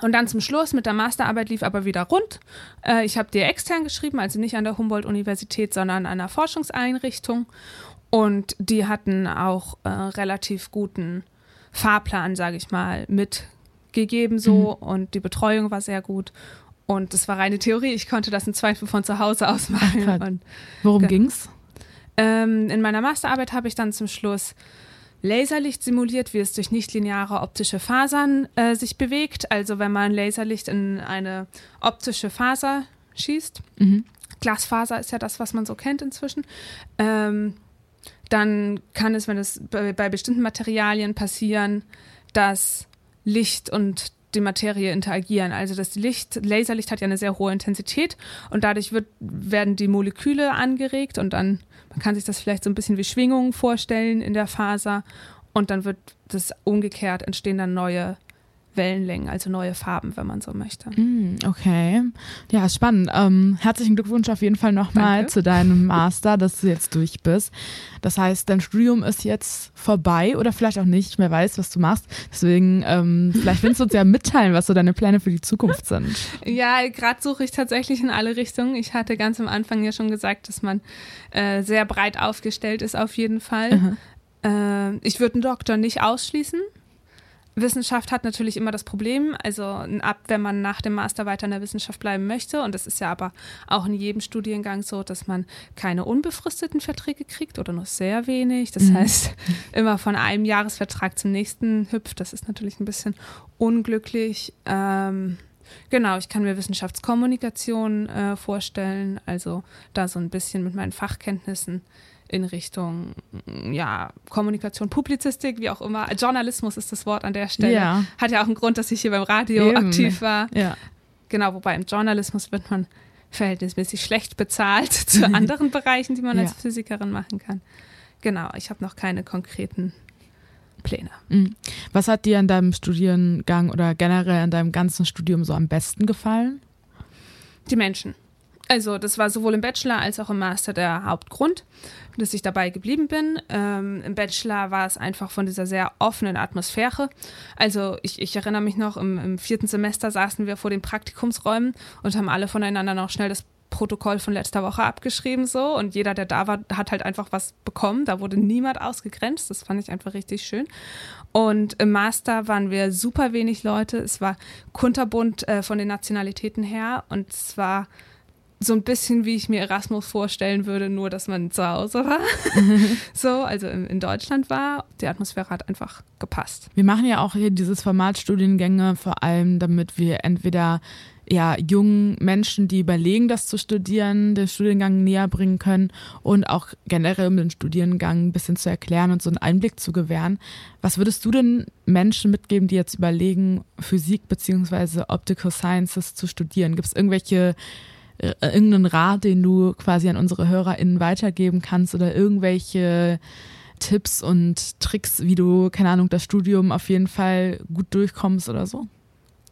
[SPEAKER 3] Und dann zum Schluss mit der Masterarbeit lief aber wieder rund. Äh, ich habe die extern geschrieben, also nicht an der Humboldt-Universität, sondern an einer Forschungseinrichtung. Und die hatten auch äh, relativ guten Fahrplan, sage ich mal, mitgegeben so. Mhm. Und die Betreuung war sehr gut. Und das war reine Theorie. Ich konnte das im Zweifel von zu Hause aus machen. Ach,
[SPEAKER 2] Worum ge ging's?
[SPEAKER 3] Ähm, in meiner Masterarbeit habe ich dann zum Schluss Laserlicht simuliert, wie es durch nichtlineare optische Fasern äh, sich bewegt. Also wenn man Laserlicht in eine optische Faser schießt. Mhm. Glasfaser ist ja das, was man so kennt inzwischen. Ähm, dann kann es, wenn es bei, bei bestimmten Materialien passieren, dass Licht und die Materie interagieren. Also das Licht, Laserlicht hat ja eine sehr hohe Intensität und dadurch wird, werden die Moleküle angeregt und dann, man kann sich das vielleicht so ein bisschen wie Schwingungen vorstellen in der Faser und dann wird das umgekehrt, entstehen dann neue Wellenlängen, also neue Farben, wenn man so möchte.
[SPEAKER 2] Mm, okay. Ja, spannend. Ähm, herzlichen Glückwunsch auf jeden Fall nochmal zu deinem Master, dass du jetzt durch bist. Das heißt, dein Studium ist jetzt vorbei oder vielleicht auch nicht. Ich mehr weiß, was du machst. Deswegen, ähm, vielleicht willst du uns ja mitteilen, was so deine Pläne für die Zukunft sind.
[SPEAKER 3] Ja, gerade suche ich tatsächlich in alle Richtungen. Ich hatte ganz am Anfang ja schon gesagt, dass man äh, sehr breit aufgestellt ist, auf jeden Fall. Äh, ich würde einen Doktor nicht ausschließen. Wissenschaft hat natürlich immer das Problem, also ab, wenn man nach dem Master weiter in der Wissenschaft bleiben möchte, und das ist ja aber auch in jedem Studiengang so, dass man keine unbefristeten Verträge kriegt oder nur sehr wenig. Das mhm. heißt, immer von einem Jahresvertrag zum nächsten hüpft. Das ist natürlich ein bisschen unglücklich. Ähm, Genau, ich kann mir Wissenschaftskommunikation äh, vorstellen, also da so ein bisschen mit meinen Fachkenntnissen in Richtung ja, Kommunikation, Publizistik, wie auch immer. Journalismus ist das Wort an der Stelle. Ja. Hat ja auch einen Grund, dass ich hier beim Radio Eben. aktiv war. Ja. Genau, wobei im Journalismus wird man verhältnismäßig schlecht bezahlt zu anderen Bereichen, die man ja. als Physikerin machen kann. Genau, ich habe noch keine konkreten Pläne. Mhm.
[SPEAKER 2] Was hat dir an deinem Studiengang oder generell an deinem ganzen Studium so am besten gefallen?
[SPEAKER 3] Die Menschen. Also das war sowohl im Bachelor als auch im Master der Hauptgrund, dass ich dabei geblieben bin. Ähm, Im Bachelor war es einfach von dieser sehr offenen Atmosphäre. Also ich, ich erinnere mich noch, im, im, vierten Semester saßen wir vor den Praktikumsräumen und haben alle voneinander noch schnell das Protokoll von letzter Woche abgeschrieben so und jeder, der da war, hat halt einfach was bekommen. Da wurde niemand ausgegrenzt. Das fand ich einfach richtig schön. Und im Master waren wir super wenig Leute. Es war kunterbunt äh, von den Nationalitäten her und es war so ein bisschen wie ich mir Erasmus vorstellen würde, nur dass man zu Hause war. so, also in, in, Deutschland war. Die Atmosphäre hat einfach gepasst.
[SPEAKER 2] Wir machen ja auch hier dieses Format Studiengänge vor allem, damit wir entweder ja, jungen Menschen, die überlegen, das zu studieren, den Studiengang näher bringen können und auch generell um den Studiengang ein bisschen zu erklären und so einen Einblick zu gewähren. Was würdest du denn Menschen mitgeben, die jetzt überlegen, Physik bzw. Optical Sciences zu studieren? Gibt es irgendwelche äh, irgendeinen Rat, den du quasi an unsere HörerInnen weitergeben kannst oder irgendwelche Tipps und Tricks, wie du, keine Ahnung, das Studium auf jeden Fall gut durchkommst oder so?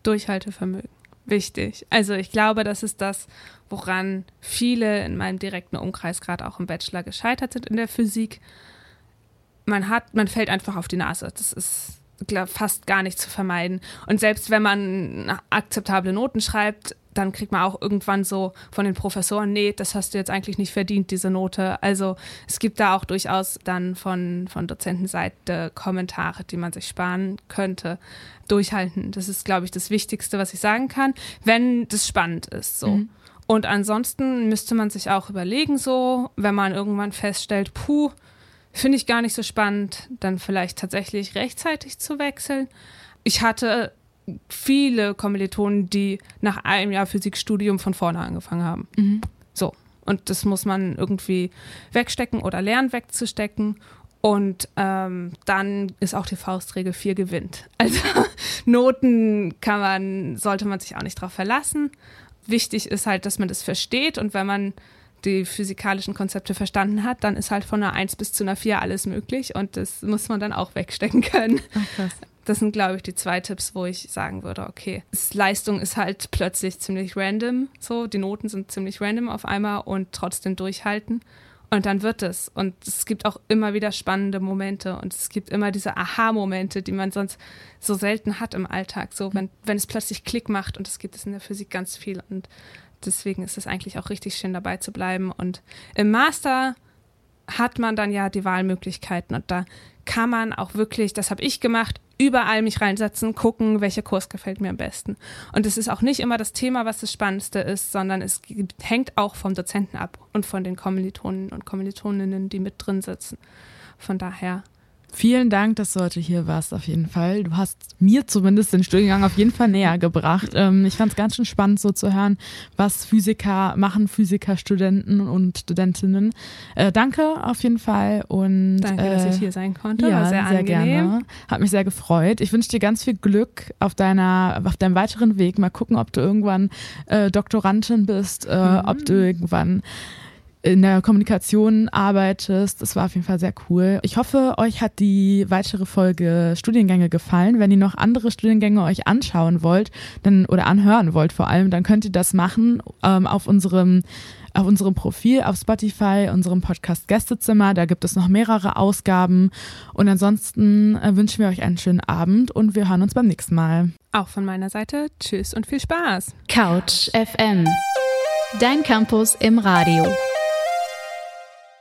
[SPEAKER 3] Durchhaltevermögen. Wichtig. Also ich glaube, das ist das, woran viele in meinem direkten Umkreis gerade auch im Bachelor gescheitert sind in der Physik. Man hat, man fällt einfach auf die Nase. Das ist fast gar nicht zu vermeiden. Und selbst wenn man akzeptable Noten schreibt, dann kriegt man auch irgendwann so von den Professoren, nee, das hast du jetzt eigentlich nicht verdient, diese Note. Also es gibt da auch durchaus dann von, von Dozentenseite Kommentare, die man sich sparen könnte. Durchhalten, das ist, glaube ich, das Wichtigste, was ich sagen kann, wenn das spannend ist. So. Mhm. Und ansonsten müsste man sich auch überlegen, so, wenn man irgendwann feststellt, puh, finde ich gar nicht so spannend, dann vielleicht tatsächlich rechtzeitig zu wechseln. Ich hatte viele Kommilitonen, die nach einem Jahr Physikstudium von vorne angefangen haben. Mhm. So. Und das muss man irgendwie wegstecken oder lernen wegzustecken. Und ähm, dann ist auch die Faustregel 4 gewinnt. Also Noten kann man, sollte man sich auch nicht darauf verlassen. Wichtig ist halt, dass man das versteht und wenn man die physikalischen Konzepte verstanden hat, dann ist halt von einer 1 bis zu einer 4 alles möglich und das muss man dann auch wegstecken können. Ach, das sind, glaube ich, die zwei Tipps, wo ich sagen würde, okay, Leistung ist halt plötzlich ziemlich random, so, die Noten sind ziemlich random auf einmal und trotzdem durchhalten. Und dann wird es. Und es gibt auch immer wieder spannende Momente und es gibt immer diese Aha-Momente, die man sonst so selten hat im Alltag. So, wenn, wenn es plötzlich Klick macht und das gibt es in der Physik ganz viel. Und deswegen ist es eigentlich auch richtig schön dabei zu bleiben. Und im Master hat man dann ja die Wahlmöglichkeiten und da kann man auch wirklich, das habe ich gemacht, überall mich reinsetzen, gucken, welcher Kurs gefällt mir am besten. Und es ist auch nicht immer das Thema, was das Spannendste ist, sondern es hängt auch vom Dozenten ab und von den Kommilitonen und Kommilitoninnen, die mit drin sitzen. Von daher
[SPEAKER 2] Vielen Dank, dass du heute hier warst, auf jeden Fall. Du hast mir zumindest den Studiengang auf jeden Fall näher gebracht. Ähm, ich fand es ganz schön spannend, so zu hören, was Physiker machen, Physikerstudenten und Studentinnen. Äh, danke auf jeden Fall. Und,
[SPEAKER 3] danke,
[SPEAKER 2] äh,
[SPEAKER 3] dass ich hier sein konnte.
[SPEAKER 2] Ja,
[SPEAKER 3] War sehr,
[SPEAKER 2] sehr
[SPEAKER 3] angenehm.
[SPEAKER 2] gerne. Hat mich sehr gefreut. Ich wünsche dir ganz viel Glück auf deiner, auf deinem weiteren Weg. Mal gucken, ob du irgendwann äh, Doktorandin bist, äh, mhm. ob du irgendwann in der Kommunikation arbeitest. Das war auf jeden Fall sehr cool. Ich hoffe, euch hat die weitere Folge Studiengänge gefallen. Wenn ihr noch andere Studiengänge euch anschauen wollt, dann oder anhören wollt vor allem, dann könnt ihr das machen ähm, auf unserem auf unserem Profil auf Spotify, unserem Podcast Gästezimmer. Da gibt es noch mehrere Ausgaben. Und ansonsten äh, wünschen wir euch einen schönen Abend und wir hören uns beim nächsten Mal.
[SPEAKER 3] Auch von meiner Seite. Tschüss und viel Spaß.
[SPEAKER 1] Couch FM. Dein Campus im Radio.